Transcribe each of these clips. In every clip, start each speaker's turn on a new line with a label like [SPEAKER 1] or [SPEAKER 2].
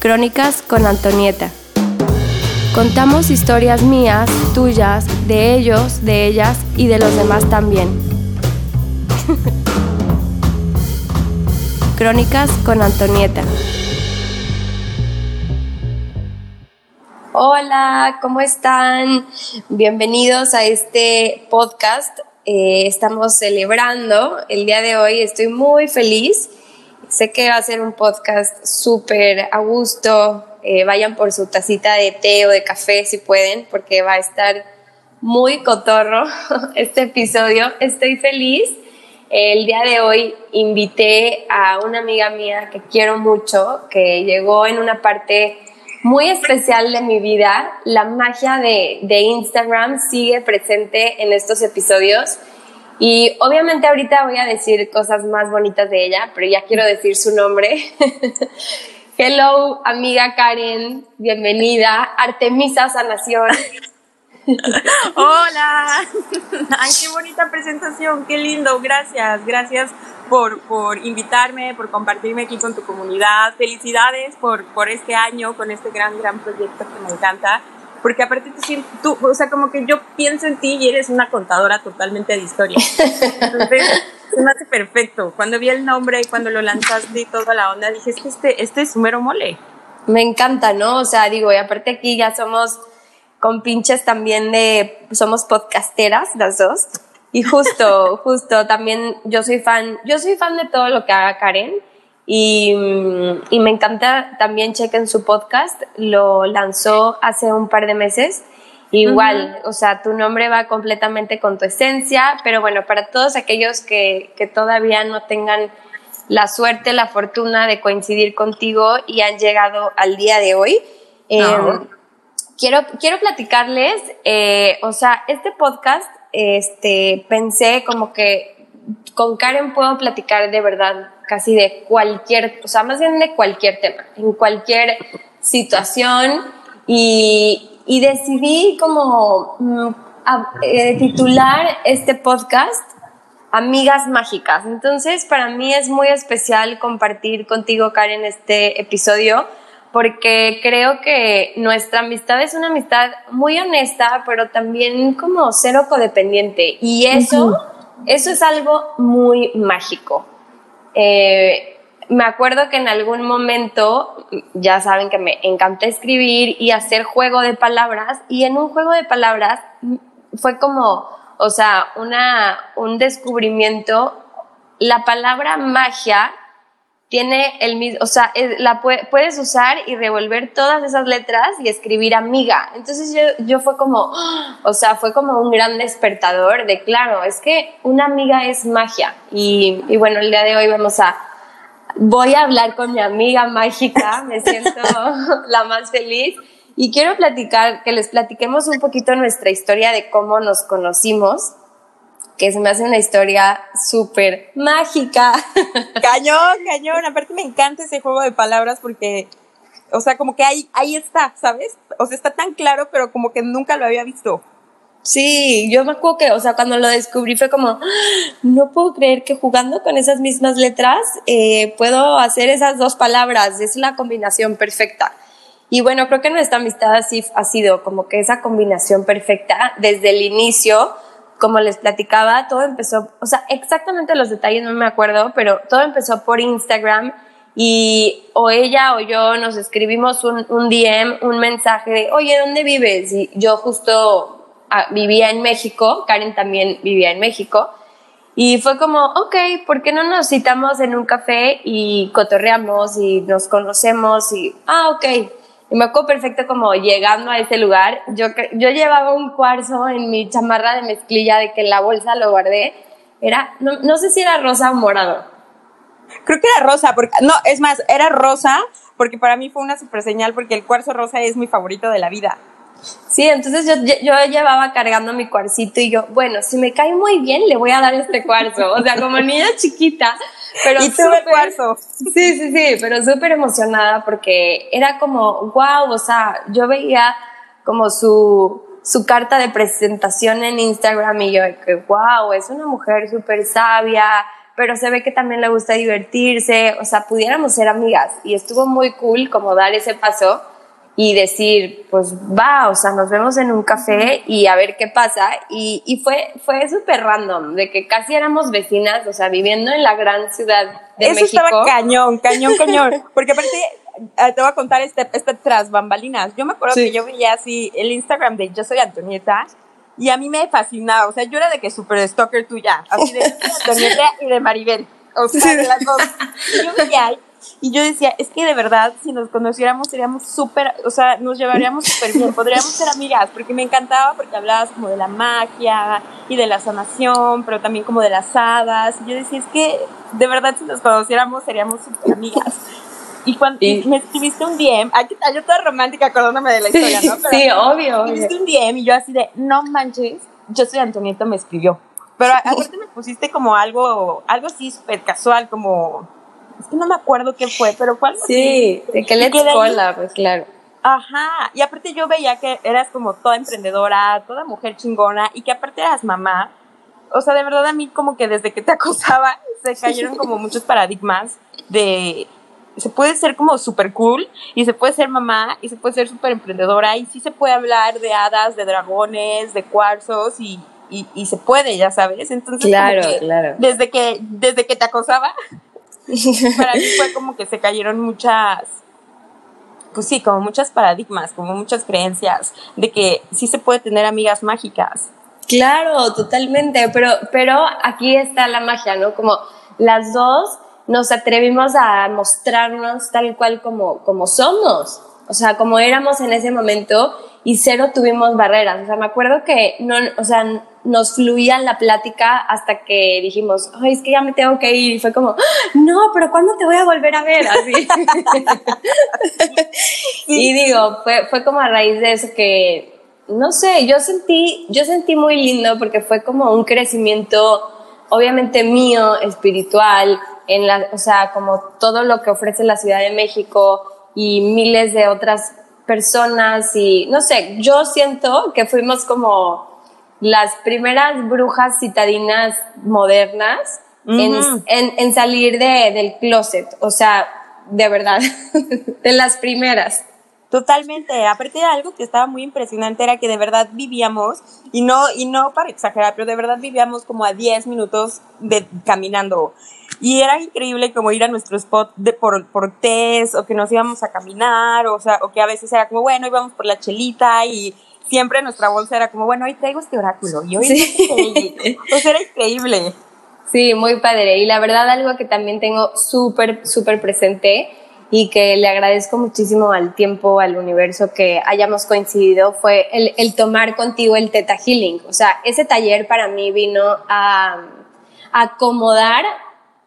[SPEAKER 1] Crónicas con Antonieta. Contamos historias mías, tuyas, de ellos, de ellas y de los demás también. Crónicas con Antonieta. Hola, ¿cómo están? Bienvenidos a este podcast. Eh, estamos celebrando el día de hoy. Estoy muy feliz Sé que va a ser un podcast súper a gusto. Eh, vayan por su tacita de té o de café si pueden, porque va a estar muy cotorro este episodio. Estoy feliz. El día de hoy invité a una amiga mía que quiero mucho, que llegó en una parte muy especial de mi vida. La magia de, de Instagram sigue presente en estos episodios y obviamente ahorita voy a decir cosas más bonitas de ella, pero ya quiero decir su nombre. Hello, amiga Karen, bienvenida. Artemisa Sanación.
[SPEAKER 2] Hola. Ay, qué bonita presentación, qué lindo. Gracias, gracias por, por invitarme, por compartirme aquí con tu comunidad. Felicidades por, por este año, con este gran, gran proyecto que me encanta porque aparte tú, tú, o sea, como que yo pienso en ti y eres una contadora totalmente de historia. Entonces, se me hace perfecto. Cuando vi el nombre y cuando lo lanzaste y toda la onda, dije, es que este, este es mero mole.
[SPEAKER 1] Me encanta, ¿no? O sea, digo, y aparte aquí ya somos con pinches también de, somos podcasteras las dos. Y justo, justo, también yo soy fan, yo soy fan de todo lo que haga Karen. Y, y, me encanta también, chequen su podcast, lo lanzó hace un par de meses. Igual, o sea, tu nombre va completamente con tu esencia, pero bueno, para todos aquellos que, que todavía no tengan la suerte, la fortuna de coincidir contigo y han llegado al día de hoy, em, quiero, quiero platicarles, eh, o sea, este podcast, este, pensé como que con Karen puedo platicar de verdad casi de cualquier, o sea, más bien de cualquier tema, en cualquier situación y, y decidí como mm, eh, titular este podcast Amigas Mágicas. Entonces, para mí es muy especial compartir contigo, Karen, este episodio porque creo que nuestra amistad es una amistad muy honesta, pero también como cero codependiente. Y eso, eso es algo muy mágico. Eh, me acuerdo que en algún momento, ya saben que me encanta escribir y hacer juego de palabras, y en un juego de palabras fue como, o sea, una, un descubrimiento, la palabra magia tiene el mismo, o sea, la puedes usar y revolver todas esas letras y escribir amiga. Entonces yo, yo fue como, o sea, fue como un gran despertador de, claro, es que una amiga es magia. Y, y bueno, el día de hoy vamos a, voy a hablar con mi amiga mágica, me siento la más feliz. Y quiero platicar, que les platiquemos un poquito nuestra historia de cómo nos conocimos que se me hace una historia súper mágica.
[SPEAKER 2] Cañón, cañón. Aparte me encanta ese juego de palabras porque, o sea, como que ahí, ahí está, ¿sabes? O sea, está tan claro, pero como que nunca lo había visto.
[SPEAKER 1] Sí, yo me acuerdo que, o sea, cuando lo descubrí fue como, ah, no puedo creer que jugando con esas mismas letras eh, puedo hacer esas dos palabras, es la combinación perfecta. Y bueno, creo que nuestra amistad así ha sido como que esa combinación perfecta desde el inicio como les platicaba, todo empezó, o sea, exactamente los detalles no me acuerdo, pero todo empezó por Instagram y o ella o yo nos escribimos un, DM, un mensaje de, oye, ¿dónde vives? Y yo justo ah, vivía en México, Karen también vivía en México. Y fue como, ok, ¿por qué no nos citamos en un café y cotorreamos y nos conocemos? Y, ah, ok, y me acuerdo perfecto como llegando a ese lugar, yo, yo llevaba un cuarzo en mi chamarra de mezclilla de que en la bolsa lo guardé. Era, no, no sé si era rosa o morado.
[SPEAKER 2] Creo que era rosa, porque, no, es más, era rosa porque para mí fue una super señal porque el cuarzo rosa es mi favorito de la vida.
[SPEAKER 1] Sí, entonces yo, yo llevaba cargando mi cuarcito y yo, bueno, si me cae muy bien, le voy a dar este cuarzo. O sea, como niña chiquita, pero
[SPEAKER 2] y tuve cuarzo.
[SPEAKER 1] Sí, sí, sí, pero súper emocionada porque era como, wow, o sea, yo veía como su, su carta de presentación en Instagram y yo, que wow, es una mujer súper sabia, pero se ve que también le gusta divertirse, o sea, pudiéramos ser amigas y estuvo muy cool como dar ese paso y decir, pues va, o sea, nos vemos en un café y a ver qué pasa. Y, y fue, fue súper random, de que casi éramos vecinas, o sea, viviendo en la gran ciudad de
[SPEAKER 2] Eso
[SPEAKER 1] México.
[SPEAKER 2] estaba cañón, cañón, cañón. Porque aparte, eh, te voy a contar este, este tras bambalinas. Yo me acuerdo
[SPEAKER 1] Sí.
[SPEAKER 2] que yo veía así el Instagram de Yo Soy Antonieta y a mí me fascinaba. O sea, yo era de que súper stalker tuya. Así de Antonieta y de Maribel. O sea, de las dos. Y yo veía y yo decía, es que de verdad, si nos conociéramos, seríamos súper, o sea, nos llevaríamos súper bien, podríamos ser amigas, porque me encantaba, porque hablabas como de la magia y de la sanación, pero también como de las hadas. Y yo decía, es que de verdad, si nos conociéramos, seríamos súper amigas. Y cuando me escribiste un DM, aquí está yo toda romántica acordándome de la historia, ¿no? Pero
[SPEAKER 1] sí, obvio,
[SPEAKER 2] me
[SPEAKER 1] obvio.
[SPEAKER 2] escribiste un DM y yo así de, no manches, yo soy Antonieta, me escribió. Pero aparte me pusiste como algo, algo así súper casual, como, es que no me acuerdo qué fue, pero fue algo
[SPEAKER 1] Sí, de que
[SPEAKER 2] ahí-
[SPEAKER 1] cola, pues claro.
[SPEAKER 2] Ajá, y aparte yo veía que eras como toda emprendedora, toda mujer chingona y que aparte eras mamá. O sea, de verdad a mí como que desde que te acosaba se cayeron como muchos paradigmas de se puede ser como súper cool y se puede ser mamá y se puede ser súper emprendedora y sí se puede hablar de hadas, de dragones, de cuarzos y, y, y se puede, ya sabes. Entonces,
[SPEAKER 1] Claro,
[SPEAKER 2] que
[SPEAKER 1] claro.
[SPEAKER 2] desde que desde que te acosaba para mí fue como que se cayeron muchas, pues sí, como muchas paradigmas, como muchas creencias de que sí se puede tener amigas mágicas.
[SPEAKER 1] Claro, totalmente, pero, pero aquí está la magia, ¿no? Como las dos nos atrevimos a mostrarnos tal cual como, como somos, o sea, como éramos en ese momento y cero tuvimos barreras, o sea, me acuerdo que no, o sea, nos fluía la plática hasta que dijimos, ay, es que ya me tengo que ir, y fue como, "Ah, no, pero ¿cuándo te voy a volver a ver? Así. Y digo, fue, fue como a raíz de eso que, no sé, yo sentí, yo sentí muy lindo porque fue como un crecimiento, obviamente mío, espiritual, en la, o sea, como todo lo que ofrece la Ciudad de México y miles de otras personas y, no sé, yo siento que fuimos como las primeras brujas citadinas modernas en, en salir de, del closet, o sea, de verdad, de las primeras.
[SPEAKER 2] Totalmente. Aparte de algo que estaba muy impresionante era que de verdad vivíamos, y no, y no para exagerar, pero de verdad vivíamos como a 10 minutos de caminando. Y era increíble como ir a nuestro spot de por, por test, o que nos íbamos a caminar, o sea, o que a veces era como, bueno, íbamos por la chelita y siempre nuestra bolsa era como, bueno, hoy traigo este oráculo y hoy
[SPEAKER 1] Sí.
[SPEAKER 2] O sea, era increíble.
[SPEAKER 1] Sí, muy padre. Y la verdad algo que también tengo súper, súper presente y que le agradezco muchísimo al tiempo, al universo que hayamos coincidido fue el, el tomar contigo el Theta Healing. O sea, ese taller para mí vino a, a acomodar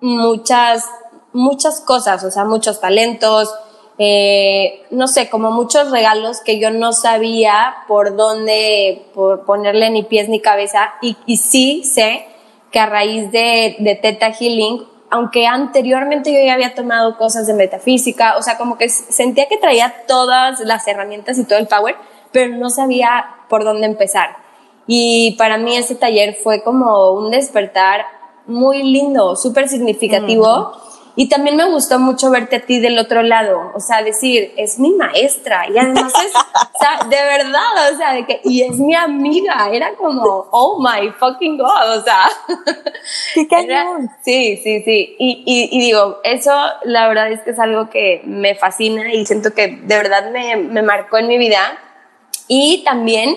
[SPEAKER 1] muchas, muchas cosas, o sea, muchos talentos, eh, no sé, como muchos regalos que yo no sabía por dónde por ponerle ni pies ni cabeza y, y sí sé que a raíz de, de Theta Healing, aunque anteriormente yo ya había tomado cosas de metafísica, o sea, como que sentía que traía todas las herramientas y todo el power, pero no sabía por dónde empezar. Y para mí ese taller fue como un despertar muy lindo, súper significativo. Y también me gustó mucho verte a ti del otro lado, o sea, decir, es mi maestra. Y además es, o sea, de verdad, o sea, de que, y es mi amiga, era como, oh my fucking god, o sea,
[SPEAKER 2] ¡Qué
[SPEAKER 1] era- sí, sí, sí, y, y, y digo, eso la verdad es que es algo que me fascina y siento que de verdad me, me marcó en mi vida. Y también,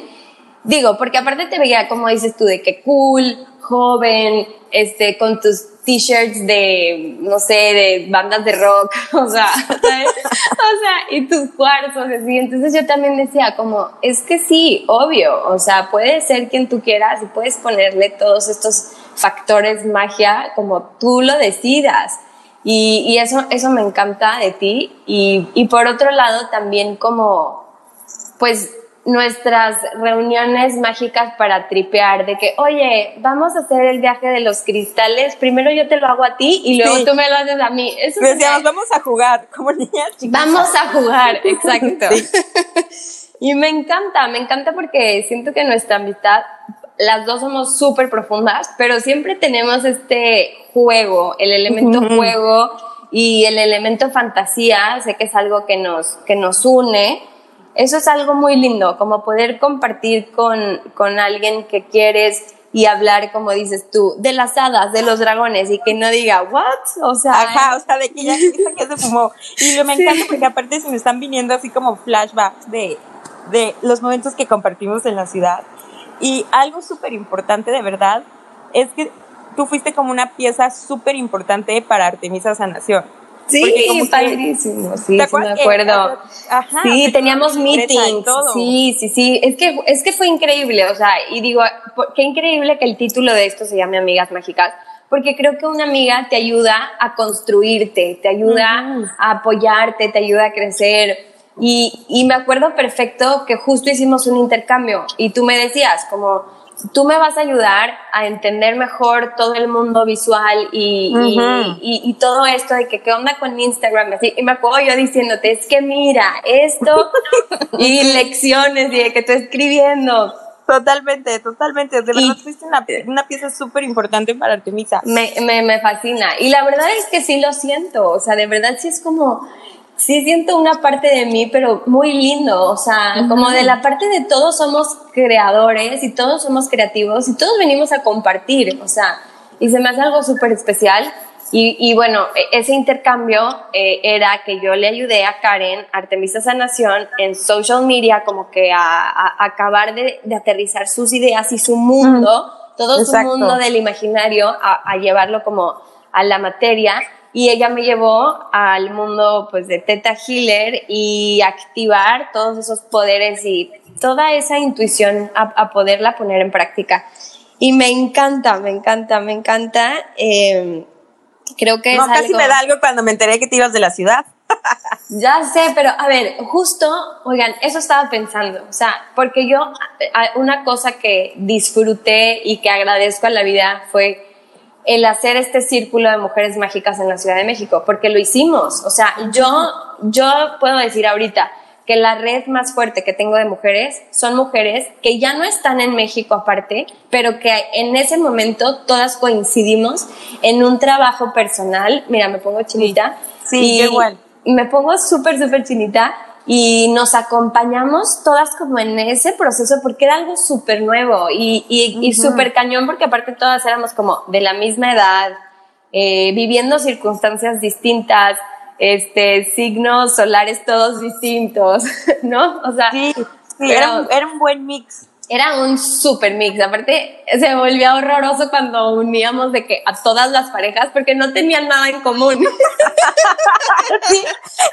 [SPEAKER 1] digo, porque aparte te veía, como dices tú, de que cool, joven, este, con tus t-shirts de, no sé, de bandas de rock, o sea, ¿sabes? o sea, y tus cuarzos, así. Entonces yo también decía, como, es que sí, obvio, o sea, puedes ser quien tú quieras y puedes ponerle todos estos factores magia como tú lo decidas. Y, y eso, eso me encanta de ti. Y, y por otro lado, también como, pues nuestras reuniones mágicas para tripear, de que, oye, vamos a hacer el viaje de los cristales, primero yo te lo hago a ti y luego
[SPEAKER 2] Sí.
[SPEAKER 1] tú me lo haces a mí. Eso
[SPEAKER 2] Decíamos,
[SPEAKER 1] me-
[SPEAKER 2] vamos a jugar como niñas chicas.
[SPEAKER 1] Vamos a jugar, exacto. Y me encanta, me encanta porque siento que nuestra amistad, las dos somos súper profundas, pero siempre tenemos este juego, el elemento juego y el elemento fantasía, sé que es algo que nos, que nos une. Eso es algo muy lindo, como poder compartir con, con alguien que quieres y hablar, como dices tú, de las hadas, de los dragones y que no diga, ¿what?
[SPEAKER 2] O sea, Ajá, o sea, de que ya, se fumó. Y me encanta porque aparte se me están viniendo así como flashbacks de, de los momentos que compartimos en la ciudad. Y algo súper importante de verdad es que tú fuiste como una pieza súper importante para Artemisa Sanación.
[SPEAKER 1] Sí, padrísimo, sí, sí me acuerdo. Ajá, sí, teníamos meetings. Sí, sí, sí. Es que, es que fue increíble, o sea, y digo, qué increíble que el título de esto se llame Amigas Mágicas, porque creo que una amiga te ayuda a construirte, te ayuda a apoyarte, te ayuda a crecer. Y, y me acuerdo perfecto que justo hicimos un intercambio y tú me decías como, tú me vas a ayudar a entender mejor todo el mundo visual y, y, todo esto de que qué onda con Instagram. Así, y me acuerdo yo diciéndote, es que mira, esto y lecciones y de que estoy escribiendo.
[SPEAKER 2] Totalmente, totalmente. De verdad, fuiste una, una pieza súper importante para Artemisa.
[SPEAKER 1] Me, me, me fascina. Y la verdad es que sí lo siento. O sea, de verdad sí es como sí siento una parte de mí, pero muy lindo, o sea, como de la parte de todos somos creadores y todos somos creativos y todos venimos a compartir, o sea, y se me hace algo súper especial. Y, bueno, e, ese intercambio eh, era que yo le ayudé a Karen, Artemisa Sanación, en social media, como que a, acabar de, aterrizar sus ideas y su mundo, todo su mundo del imaginario, a, a llevarlo como a la materia y ella me llevó al mundo pues de Teta Healer y activar todos esos poderes y toda esa intuición a, poderla poner en práctica. Y me encanta, me encanta, me encanta. Em, creo que
[SPEAKER 2] no, casi me da algo cuando me enteré que te ibas de la ciudad.
[SPEAKER 1] ya sé, pero a ver, justo, oigan, eso estaba pensando, o sea, porque yo, una cosa que disfruté y que agradezco a la vida fue el hacer este círculo de mujeres mágicas en la Ciudad de México, porque lo hicimos. O sea, yo, yo puedo decir ahorita que la red más fuerte que tengo de mujeres son mujeres que ya no están en México aparte, pero que en ese momento todas coincidimos en un trabajo personal. Mira, me pongo chinita.
[SPEAKER 2] Sí, igual.
[SPEAKER 1] Me pongo súper, súper chinita y nos acompañamos todas como en ese proceso porque era algo súper nuevo y, y, súper cañón porque aparte todas éramos como de la misma edad, eh, viviendo circunstancias distintas, este, signos solares todos distintos, ¿no?
[SPEAKER 2] O sea, sí, era, era un buen mix
[SPEAKER 1] era un super mix. Aparte, se volvió horroroso cuando uníamos de que a todas las parejas porque no tenían nada en común.
[SPEAKER 2] sí,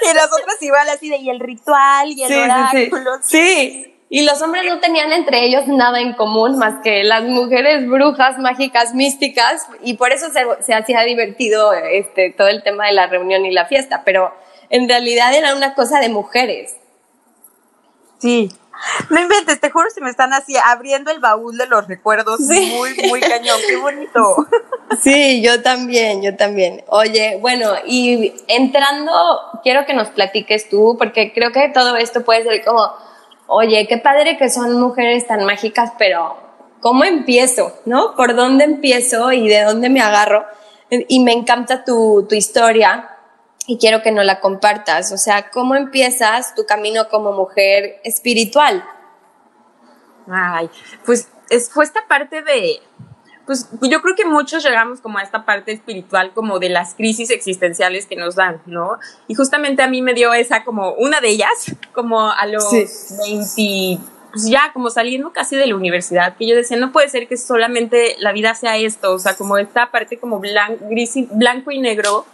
[SPEAKER 2] y las otras igual así de y el ritual y el oráculo.
[SPEAKER 1] Sí, Y los hombres no tenían entre ellos nada en común más que las mujeres brujas, mágicas, místicas, y por eso se, se hacía divertido este, todo el tema de la reunión y la fiesta, pero en realidad era una cosa de mujeres.
[SPEAKER 2] Sí, no inventes, te juro se me están así abriendo el baúl de los recuerdos. Muy, muy cañón, qué bonito.
[SPEAKER 1] Sí, yo también, yo también. Oye, bueno, y entrando, quiero que nos platiques tú, porque creo que todo esto puede ser como, oye, qué padre que son mujeres tan mágicas, pero ¿cómo empiezo? ¿No? ¿Por dónde empiezo y de dónde me agarro? Y me encanta tu, tu historia, y quiero que nos la compartas. O sea, ¿cómo empiezas tu camino como mujer espiritual?
[SPEAKER 2] Ay, pues es, fue esta parte de, pues yo creo que muchos llegamos como a esta parte espiritual como de las crisis existenciales que nos dan, ¿no? Y justamente a mí me dio esa como una de ellas, como a los 20, pues ya como saliendo casi de la universidad, que yo decía, no puede ser que solamente la vida sea esto, o sea, como esta parte como gris blanco y negro,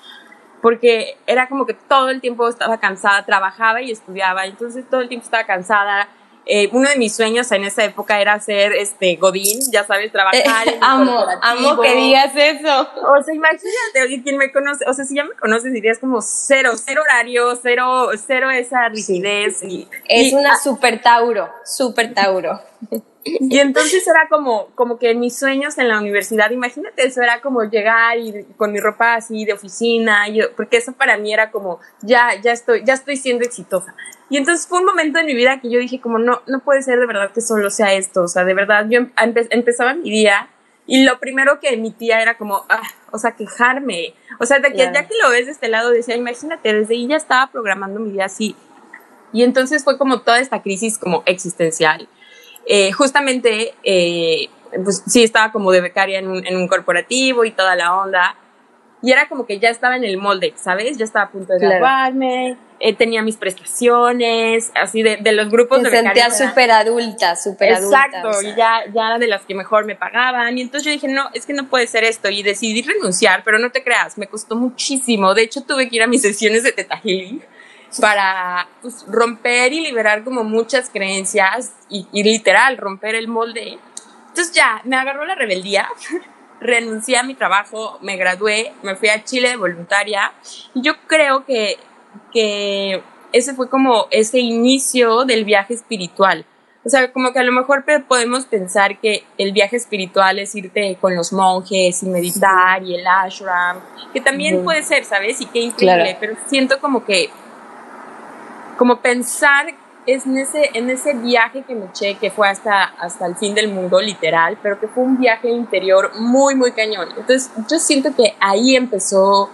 [SPEAKER 2] porque era como que todo el tiempo estaba cansada, trabajaba y estudiaba, entonces todo el tiempo estaba cansada. Eh, uno de mis sueños en esa época era ser este Godín, ya sabes, trabajar.
[SPEAKER 1] en amo, amo que digas eso.
[SPEAKER 2] O sea, imagínate, quien me conoce, o sea, si ya me conoces dirías como cero, cero horario, cero, cero esa rigidez. Y,
[SPEAKER 1] es una super Tauro, super Tauro.
[SPEAKER 2] Y entonces era como, como que mis sueños en la universidad, imagínate, eso era como llegar y con mi ropa así de oficina, yo, porque eso para mí era como, ya, ya estoy, ya estoy siendo exitosa. Y entonces fue un momento en mi vida que yo dije como, no, no puede ser de verdad que solo sea esto, o sea, de verdad, yo empezaba mi día y lo primero que emitía era como, ah, o sea, quejarme. O sea, de que ya que lo ves de este lado, decía, imagínate, desde ahí ya estaba programando mi día así. Y entonces fue como toda esta crisis como existencial. Eh, justamente, eh, pues sí, estaba como de becaria en un, en un, corporativo y toda la onda. Y era como que ya estaba en el molde, ¿sabes? Ya estaba a punto de graduarme, eh, tenía mis prestaciones, así de, de los grupos
[SPEAKER 1] de
[SPEAKER 2] becarios.
[SPEAKER 1] Me sentía súper adulta, súper adulta.
[SPEAKER 2] Exacto, y ya, ya de las que mejor me pagaban. Y entonces yo dije, no, es que no puede ser esto. Y decidí renunciar, pero no te creas, me costó muchísimo. De hecho, tuve que ir a mis sesiones de Teta Healing para pues, romper y liberar como muchas creencias y, literal romper el molde. Entonces ya, me agarró la rebeldía, renuncié a mi trabajo, me gradué, me fui a Chile de voluntaria y yo creo que, que ese fue como ese inicio del viaje espiritual. O sea, como que a lo mejor podemos pensar que el viaje espiritual es irte con los monjes y meditar y el ashram, que también puede ser, ¿sabes? Y qué increíble, pero siento como que como pensar es en ese, en ese viaje que me eché, que fue hasta, hasta el fin del mundo, literal, pero que fue un viaje interior muy, muy cañón. Entonces, yo siento que ahí empezó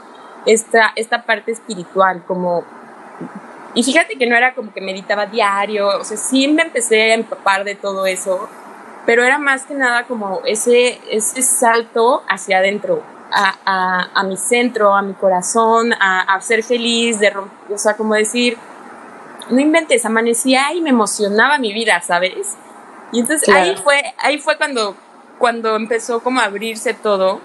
[SPEAKER 2] esta, esta parte espiritual, como... Y fíjate que no era como que meditaba diario, o sea, sí me empecé a empapar de todo eso, pero era más que nada como ese, ese salto hacia adentro, a, a, a mi centro, a mi corazón, a, a ser feliz, de, o sea, como decir, no inventes, amanecía y me emocionaba mi vida, ¿sabes? Y entonces ahí fue, ahí fue cuando, cuando empezó como a abrirse todo.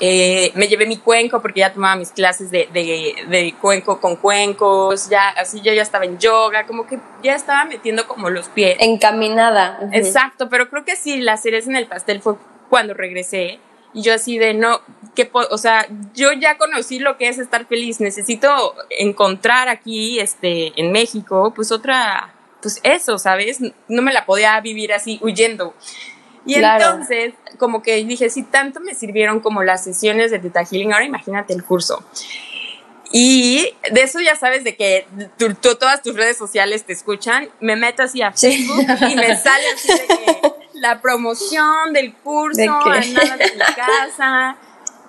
[SPEAKER 2] Eh, me llevé mi cuenco porque ya tomaba mis clases de, de, cuenco con cuencos, ya así yo ya estaba en yoga, como que ya estaba metiendo como los pies.
[SPEAKER 1] Encaminada.
[SPEAKER 2] Exacto, pero creo que sí, la cereza en el pastel fue cuando regresé y yo así de no, que, o sea, yo ya conocí lo que es estar feliz, necesito encontrar aquí, este, en México, pues otra, pues eso, ¿sabes? No me la podía vivir así huyendo. Y entonces, como que dije, si tanto me sirvieron como las sesiones de Teta Healing, ahora imagínate el curso. Y de eso ya sabes de que todas tus redes sociales te escuchan. Me meto así a Facebook y me sale así de que la promoción del curso, ¿De, nada de mi casa.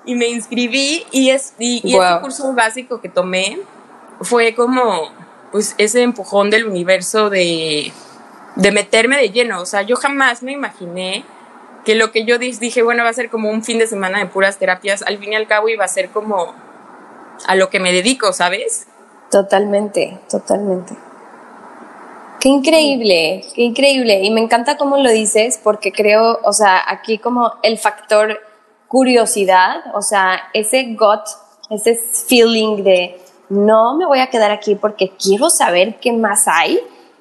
[SPEAKER 2] Y me inscribí y, es, y, este curso básico que tomé fue como pues ese empujón del universo de, de meterme de lleno. O sea, yo jamás me imaginé que lo que yo dije, bueno, va a ser como un fin de semana de puras terapias, al fin y al cabo iba a ser como a lo que me dedico, ¿sabes?
[SPEAKER 1] Totalmente, totalmente. Qué increíble, qué increíble. Y me encanta cómo lo dices porque creo, o sea, aquí como el factor curiosidad, o sea, ese gut, ese feeling de no me voy a quedar aquí porque quiero saber qué más hay.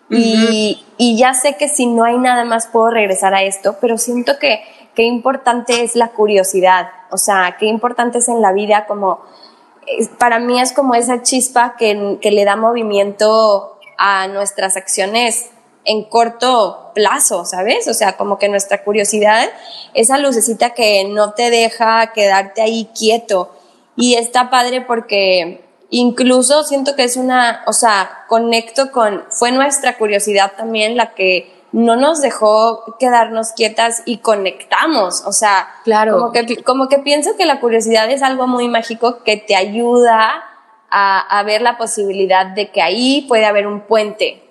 [SPEAKER 1] y, y, ya sé que si no hay nada más puedo regresar a esto, pero siento que qué importante es la curiosidad, o sea, qué importante es en la vida como para mí es como esa chispa que, que le da movimiento a nuestras acciones en corto plazo, ¿sabes? O sea, como que nuestra curiosidad, esa lucecita que no te deja quedarte ahí quieto. Y está padre porque incluso siento que es una, o sea, conecto con, fue nuestra curiosidad también la que no nos dejó quedarnos quietas y conectamos. O sea, claro. como, que, como que pienso que la curiosidad es algo muy mágico que te ayuda a, ver la posibilidad de que ahí puede haber un puente.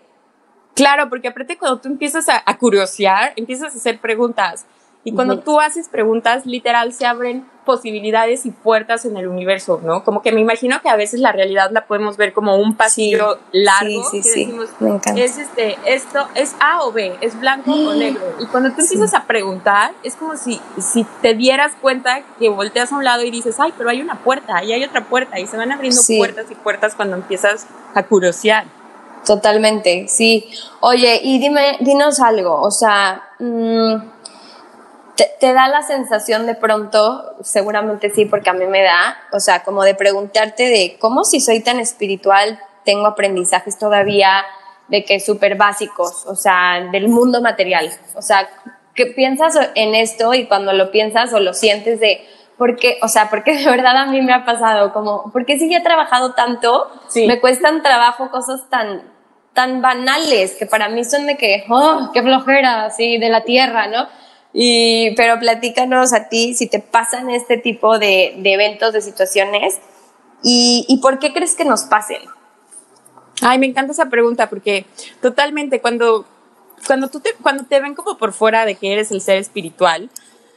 [SPEAKER 2] Claro, porque aparte cuando tú empiezas a, a curiosear, empiezas a hacer preguntas. Y cuando tú haces preguntas, literal se abren posibilidades y puertas en el universo, ¿no? Como que me imagino que a veces la realidad la podemos ver como un pasillo largo. Sí, sí, decimos, Es este, esto es A o B, es blanco o negro. Y cuando tú empiezas a preguntar, es como si, si te dieras cuenta que volteas a un lado y dices, ay, pero hay una puerta, y hay otra puerta, y se van abriendo puertas y puertas cuando empiezas a curiosear.
[SPEAKER 1] Totalmente, sí. Oye, y dime, dinos algo, o sea, mmm, te, da la sensación de pronto, seguramente sí, porque a mí me da, o sea, como de preguntarte de cómo si soy tan espiritual, tengo aprendizajes todavía de que súper básicos, o sea, del mundo material. O sea, ¿qué piensas en esto y cuando lo piensas o lo sientes de, porque, o sea, porque de verdad a mí me ha pasado, como, porque si ya he trabajado tanto, me cuestan trabajo cosas tan, tan banales que para mí son de que, oh, qué flojera, así, de la tierra, ¿no? Y, pero platícanos a ti si te pasan este tipo de, de eventos, de situaciones, y, y por qué crees que nos pasen.
[SPEAKER 2] Ay, me encanta esa pregunta porque totalmente cuando, cuando, tú te, cuando te ven como por fuera de que eres el ser espiritual,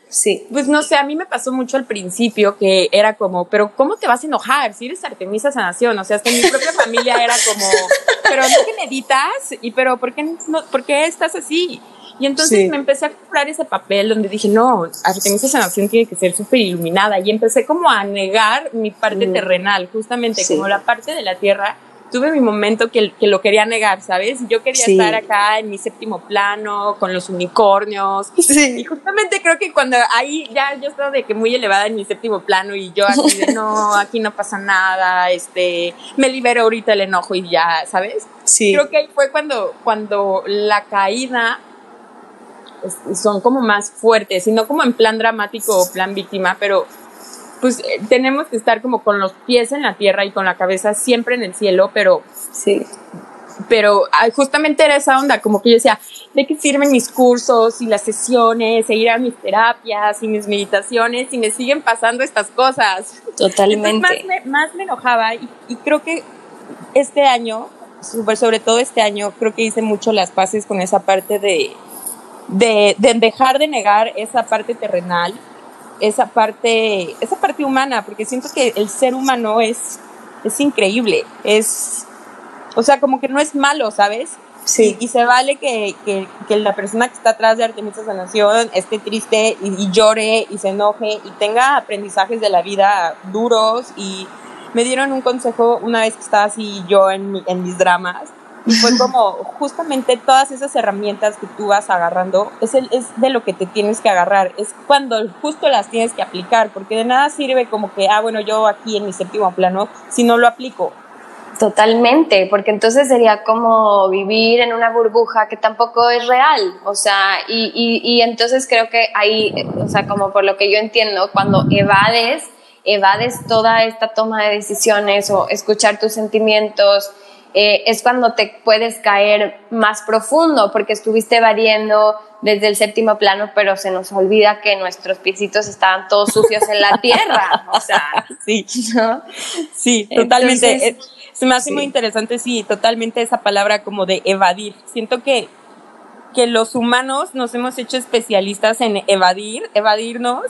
[SPEAKER 1] Sí.
[SPEAKER 2] Pues no sé, a mí me pasó mucho al principio que era como, pero ¿cómo te vas a enojar si eres Artemisa Sanación? O sea, hasta mi propia familia era como, pero no que meditas y pero ¿por qué, no, ¿por qué estás así? Y entonces me empecé a comprar ese papel donde dije, no, Artemisa Sanación tiene que ser súper iluminada y empecé como a negar mi parte mm. terrenal, justamente como la parte de la tierra tuve mi momento que, que lo quería negar, ¿sabes? Yo quería estar acá en mi séptimo plano, con los unicornios. Sí. Y justamente creo que cuando ahí ya yo estaba de que muy elevada en mi séptimo plano y yo así de, no, aquí no pasa nada, este, me libero ahorita el enojo y ya, ¿sabes? Sí. Creo que ahí fue cuando, cuando la caída son como más fuertes, y no como en plan dramático o plan víctima, pero pues eh, tenemos que estar como con los pies en la tierra y con la cabeza siempre en el cielo, pero
[SPEAKER 1] sí.
[SPEAKER 2] Pero justamente era esa onda, como que yo decía, ¿de qué sirven mis cursos y las sesiones, e ir a mis terapias y mis meditaciones y me siguen pasando estas cosas?
[SPEAKER 1] Totalmente.
[SPEAKER 2] más, me, más me enojaba y, y, creo que este año, sobre todo este año, creo que hice mucho las paces con esa parte de, de, de dejar de negar esa parte terrenal esa parte, esa parte humana, porque siento que el ser humano es, es increíble, es, o sea, como que no es malo, ¿sabes?
[SPEAKER 1] Sí.
[SPEAKER 2] Y, se vale que, que, que, la persona que está atrás de Artemisa Sanación esté triste y, llore y se enoje y tenga aprendizajes de la vida duros y me dieron un consejo una vez que estaba así yo en, en mis dramas fue como justamente todas esas herramientas que tú vas agarrando, es, el, es de lo que te tienes que agarrar, es cuando justo las tienes que aplicar, porque de nada sirve como que, ah, bueno, yo aquí en mi séptimo plano, si no lo aplico.
[SPEAKER 1] Totalmente, porque entonces sería como vivir en una burbuja que tampoco es real, o sea, y, y, y entonces creo que ahí, o sea, como por lo que yo entiendo, cuando evades, evades toda esta toma de decisiones o escuchar tus sentimientos, eh, es cuando te puedes caer más profundo porque estuviste variando desde el séptimo plano, pero se nos olvida que nuestros piecitos estaban todos sucios en la tierra. O sea,
[SPEAKER 2] sí, sí, totalmente. se me hace muy interesante, sí, totalmente esa palabra como de evadir. Siento que, que los humanos nos hemos hecho especialistas en evadir, evadirnos,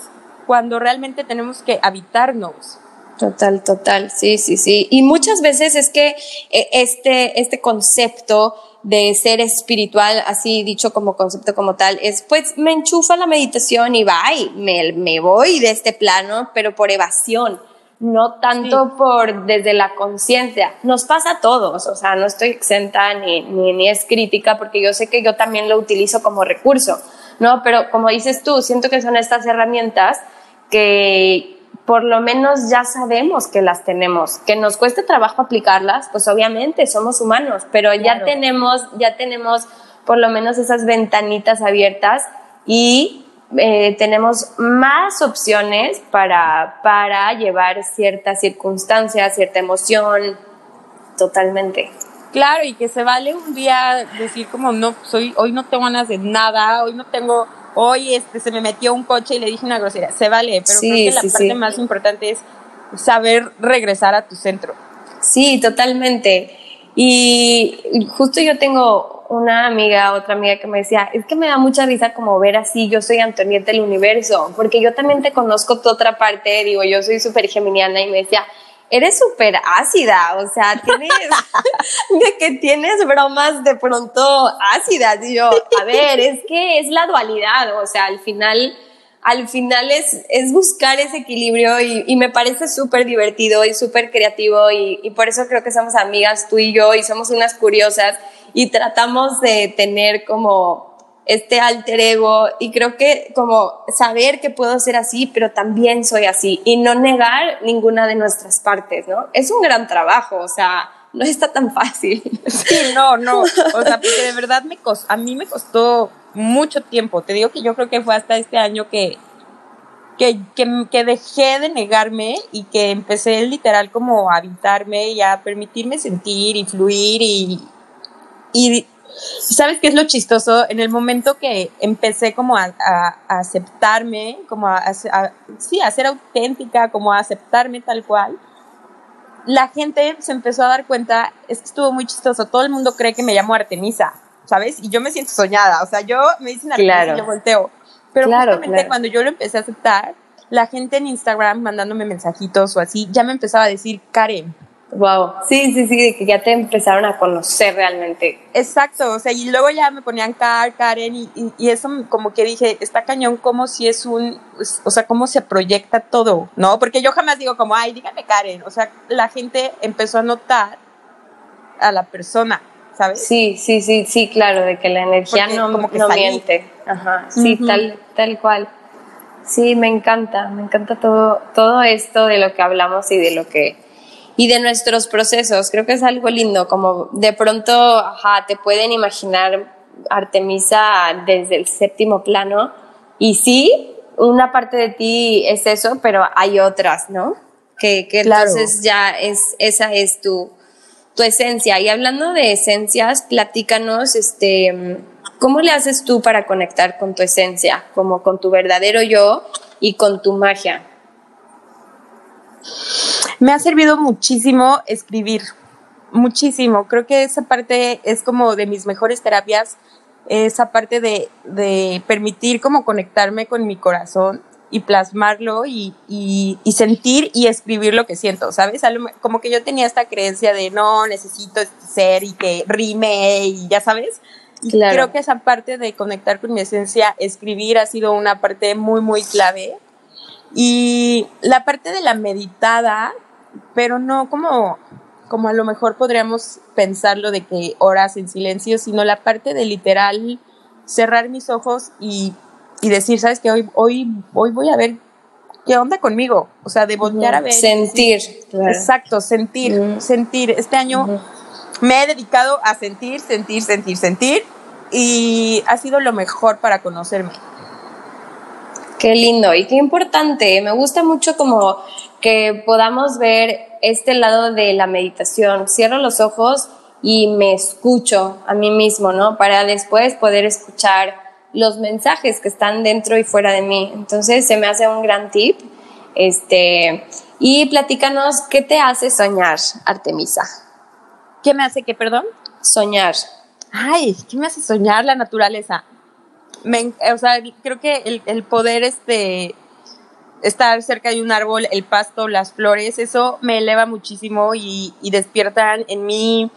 [SPEAKER 2] cuando realmente tenemos que habitarnos.
[SPEAKER 1] Total, total, sí, sí, sí. Y muchas veces es que eh, este, este concepto de ser espiritual, así dicho como concepto como tal, es pues me enchufa la meditación y va, me, me voy de este plano, pero por evasión, no tanto por desde la conciencia. Nos pasa a todos, o sea, no estoy exenta ni, ni, ni es crítica porque yo sé que yo también lo utilizo como recurso, ¿no? Pero como dices tú, siento que son estas herramientas que por lo menos ya sabemos que las tenemos. Que nos cueste trabajo aplicarlas, pues obviamente somos humanos, pero ya tenemos, ya tenemos por lo menos esas ventanitas abiertas y eh, tenemos más opciones para, para llevar ciertas circunstancias, cierta emoción, totalmente.
[SPEAKER 2] Claro, y que se vale un día decir como no, soy, hoy no tengo ganas de nada, hoy no tengo hoy este, se me metió un coche y le dije una grosería. Se vale, pero creo que la parte más importante es saber regresar a tu centro.
[SPEAKER 1] Sí, totalmente. Y justo yo tengo una amiga, otra amiga que me decía, es que me da mucha risa como ver así, yo soy Antonieta del universo, porque yo también te conozco tu otra parte, digo, yo soy súper geminiana y me decía, eres súper ácida, o sea, tienes, de que tienes bromas de pronto ácidas. Y yo, a ver, es que es la dualidad, o sea, al final, al final es, es buscar ese equilibrio y, y me parece súper divertido y súper creativo y, y por eso creo que somos amigas tú y yo y somos unas curiosas y tratamos de tener como este alter ego y creo que como saber que puedo ser así, pero también soy así y no negar ninguna de nuestras partes, ¿no? Es un gran trabajo, o sea, no está tan fácil.
[SPEAKER 2] Sí, no, no. O sea, porque de verdad me costó, a mí me costó mucho tiempo. Te digo que yo creo que fue hasta este año que, que, que, dejé de negarme y que empecé literal como a habitarme y a permitirme sentir y fluir y, y ¿sabes qué es lo chistoso? En el momento que empecé como a, aceptarme, como a, sí, a ser auténtica, como a aceptarme tal cual, la gente se empezó a dar cuenta, es que estuvo muy chistoso, todo el mundo cree que me llamo Artemisa, ¿sabes? Y yo me siento soñada, o sea, yo me dicen Artemisa y yo volteo. Pero justamente cuando yo lo empecé a aceptar, la gente en Instagram mandándome mensajitos o así, ya me empezaba a decir, Karen,
[SPEAKER 1] Wow, sí, sí, sí, que ya te empezaron a conocer realmente.
[SPEAKER 2] Exacto, o sea, y luego ya me ponían Car, Karen, y, y, eso como que dije, está cañón como si es un, pues, o sea, cómo se proyecta todo, ¿no? Porque yo jamás digo como, ay, dígame Karen, o sea, la gente empezó a notar a la persona, ¿sabes?
[SPEAKER 1] Sí, sí, sí, sí, claro, de que la energía no, como que no miente. Ajá, sí, tal, tal cual. Sí, me encanta, me encanta todo, todo esto de lo que hablamos y de lo que y de nuestros procesos. Creo que es algo lindo, como de pronto, ajá, te pueden imaginar Artemisa desde el séptimo plano y sí, una parte de ti es eso, pero hay otras, ¿no? Que, que entonces ya es, esa es tu, tu esencia. Y hablando de esencias, platícanos, este, ¿cómo le haces tú para conectar con tu esencia, como con tu verdadero yo y con tu magia?
[SPEAKER 2] Me ha servido muchísimo escribir, muchísimo. Creo que esa parte es como de mis mejores terapias, esa parte de, de permitir como conectarme con mi corazón y plasmarlo y, y, sentir y escribir lo que siento, ¿sabes? Como que yo tenía esta creencia de no, necesito ser y que rime y ya sabes. Y creo que esa parte de conectar con mi esencia, escribir ha sido una parte muy, muy clave. Y la parte de la meditada, pero no como, como a lo mejor podríamos pensarlo de que horas en silencio, sino la parte de literal cerrar mis ojos y, y decir, sabes que hoy, hoy, hoy voy a ver qué onda conmigo, o sea, de voltear a ver.
[SPEAKER 1] Sentir.
[SPEAKER 2] Exacto, sentir, sentir. Este año me he dedicado a sentir, sentir, sentir, sentir y ha sido lo mejor para conocerme.
[SPEAKER 1] Qué lindo y qué importante. Me gusta mucho como que podamos ver este lado de la meditación. Cierro los ojos y me escucho a mí mismo, ¿no? Para después poder escuchar los mensajes que están dentro y fuera de mí. Entonces se me hace un gran tip. Este, y platícanos, ¿qué te hace soñar, Artemisa?
[SPEAKER 2] ¿Qué me hace qué, perdón?
[SPEAKER 1] Soñar.
[SPEAKER 2] Ay, ¿qué me hace soñar la naturaleza? Me, o sea, creo que el, el poder este estar cerca de un árbol, el pasto, las flores, eso me eleva muchísimo y, despiertan en mí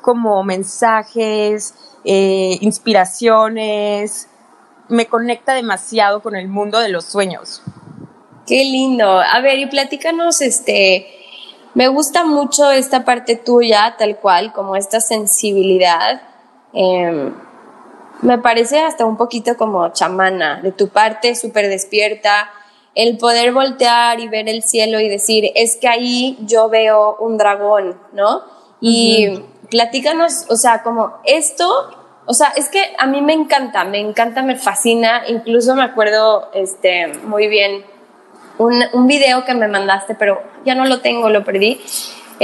[SPEAKER 2] como mensajes, eh, inspiraciones, me conecta demasiado con el mundo de los sueños.
[SPEAKER 1] Qué lindo. A ver, y platícanos, este, me gusta mucho esta parte tuya, tal cual, como esta sensibilidad. Em, me parece hasta un poquito como chamana, de tu parte súper despierta, el poder voltear y ver el cielo y decir, es que ahí yo veo un dragón, ¿no? Y platícanos, o sea, como esto, o sea, es que a mí me encanta, me encanta, me fascina, incluso me acuerdo este, muy bien un, un video que me mandaste, pero ya no lo tengo, lo perdí,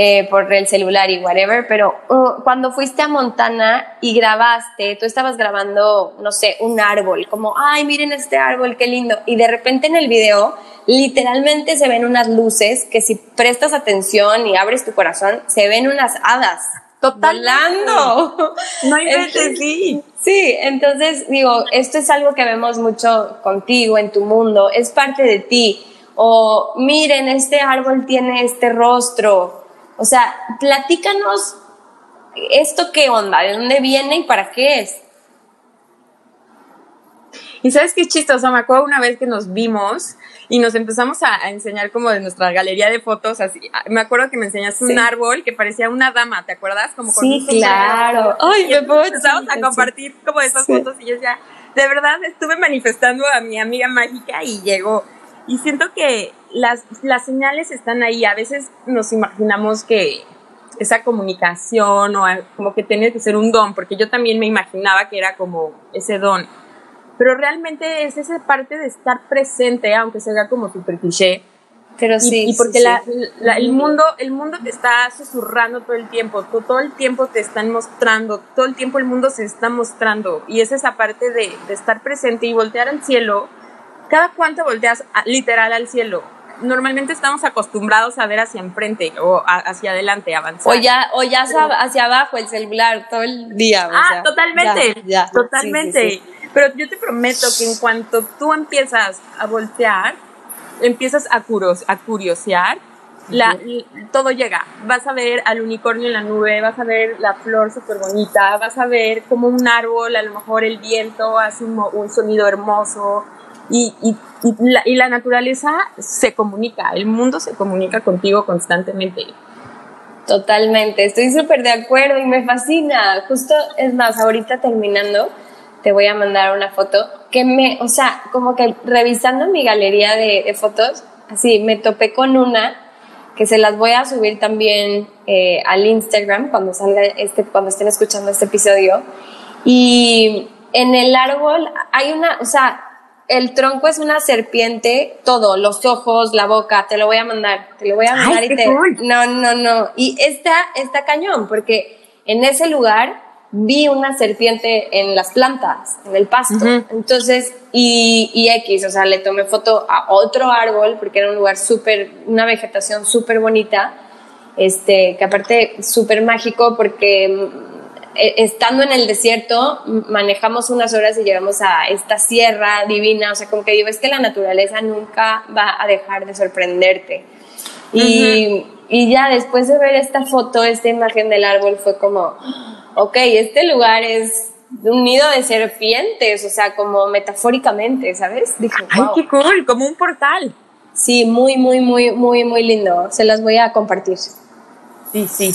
[SPEAKER 1] eh, por el celular y whatever, pero uh, cuando fuiste a Montana y grabaste, tú estabas grabando, no sé, un árbol, como, ay, miren este árbol, qué lindo, y de repente en el video literalmente se ven unas luces que si prestas atención y abres tu corazón, se ven unas hadas. Volando.
[SPEAKER 2] No hay veces, sí.
[SPEAKER 1] Sí, entonces digo, esto es algo que vemos mucho contigo, en tu mundo, es parte de ti. O miren, este árbol tiene este rostro, o sea, platícanos esto qué onda, de dónde viene y para qué es.
[SPEAKER 2] Y sabes qué chistoso, me acuerdo una vez que nos vimos y nos empezamos a, enseñar como de nuestra galería de fotos, así, ah, me acuerdo que me enseñaste un árbol que parecía una dama, ¿te acuerdas?
[SPEAKER 1] Como con sí, claro.
[SPEAKER 2] Ay, me empezamos a compartir como esas fotos y yo decía, de verdad estuve manifestando a mi amiga mágica y llegó. Y siento que las, las señales están ahí. A veces nos imaginamos que, esa comunicación o como que tiene que ser un don, porque yo también me imaginaba que era como ese don. Pero realmente es esa parte de estar presente, aunque se vea como super cliché.
[SPEAKER 1] Pero sí.
[SPEAKER 2] Y, porque el, mundo, el mundo te está susurrando todo el tiempo, todo, el tiempo te están mostrando, todo el tiempo el mundo se está mostrando. Y es esa parte de, de estar presente y voltear al cielo. ¿Cada cuánto volteas literal al cielo? Normalmente estamos acostumbrados a ver hacia enfrente o hacia adelante, avanzar.
[SPEAKER 1] O ya, o ya hacia, abajo el celular todo el día.
[SPEAKER 2] ah, totalmente, totalmente. Pero yo te prometo que en cuanto tú empiezas a voltear, empiezas a, curos, a curiosear, la, todo llega. Vas a ver al unicornio en la nube, vas a ver la flor súper bonita, vas a ver como un árbol, a lo mejor el viento hace un, un sonido hermoso, y, y, la, y, la, naturaleza se comunica, el mundo se comunica contigo constantemente.
[SPEAKER 1] Totalmente, estoy súper de acuerdo y me fascina. Justo, es más, ahorita terminando, te voy a mandar una foto que me, o sea, como que revisando mi galería de, fotos, así, me topé con una que se las voy a subir también eh, al Instagram cuando salga este, cuando estén escuchando este episodio. Y en el árbol hay una, o sea, el tronco es una serpiente, todo, los ojos, la boca, te lo voy a mandar, te lo voy a mandar y te... No, no, no. Y está, está cañón, porque en ese lugar vi una serpiente en las plantas, en el pasto. Entonces, y, y, X, o sea, le tomé foto a otro árbol, porque era un lugar súper, una vegetación súper bonita, este, que aparte súper mágico, porque estando en el desierto, manejamos unas horas y llegamos a esta sierra divina, o sea, como que digo, es que la naturaleza nunca va a dejar de sorprenderte. Y, y ya después de ver esta foto, esta imagen del árbol, fue como, ok, este lugar es un nido de serpientes, o sea, como metafóricamente, ¿sabes?
[SPEAKER 2] Dije, Ay, qué cool, como un portal.
[SPEAKER 1] Sí, muy, muy, muy, muy, muy lindo. Se las voy a compartir.
[SPEAKER 2] Sí, sí.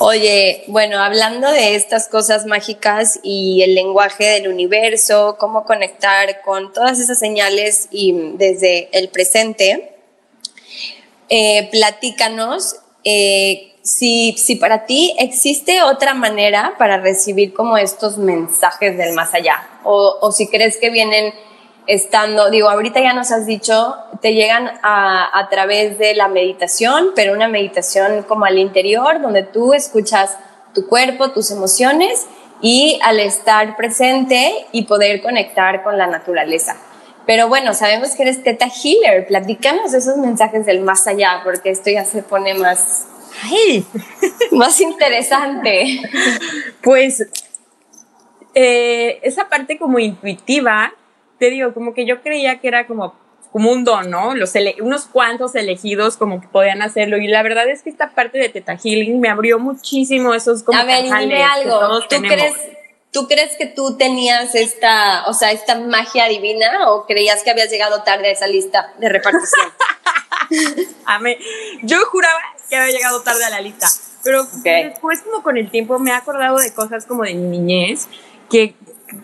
[SPEAKER 1] Oye, bueno, hablando de estas cosas mágicas y el lenguaje del universo, cómo conectar con todas esas señales y desde el presente, eh, platícanos eh, si, si para ti existe otra manera para recibir como estos mensajes del más allá o, o si crees que vienen estando, digo, ahorita ya nos has dicho, te llegan a, a, través de la meditación, pero una meditación como al interior, donde tú escuchas tu cuerpo, tus emociones y al estar presente y poder conectar con la naturaleza. Pero bueno, sabemos que eres Teta Healer, platícanos esos mensajes del más allá, porque esto ya se pone más, más interesante.
[SPEAKER 2] Pues eh, esa parte como intuitiva te digo, como que yo creía que era como, como un don, ¿no? Los unos cuantos elegidos como que podían hacerlo. Y la verdad es que esta parte de Teta Healing me abrió muchísimo esos como
[SPEAKER 1] A ver, dime algo. ¿Tú crees, ¿Tú crees que tú tenías esta, o sea, esta magia divina o creías que habías llegado tarde a esa lista de repartición?
[SPEAKER 2] Yo juraba que había llegado tarde a la lista, pero después como con el tiempo me he acordado de cosas como de mi niñez que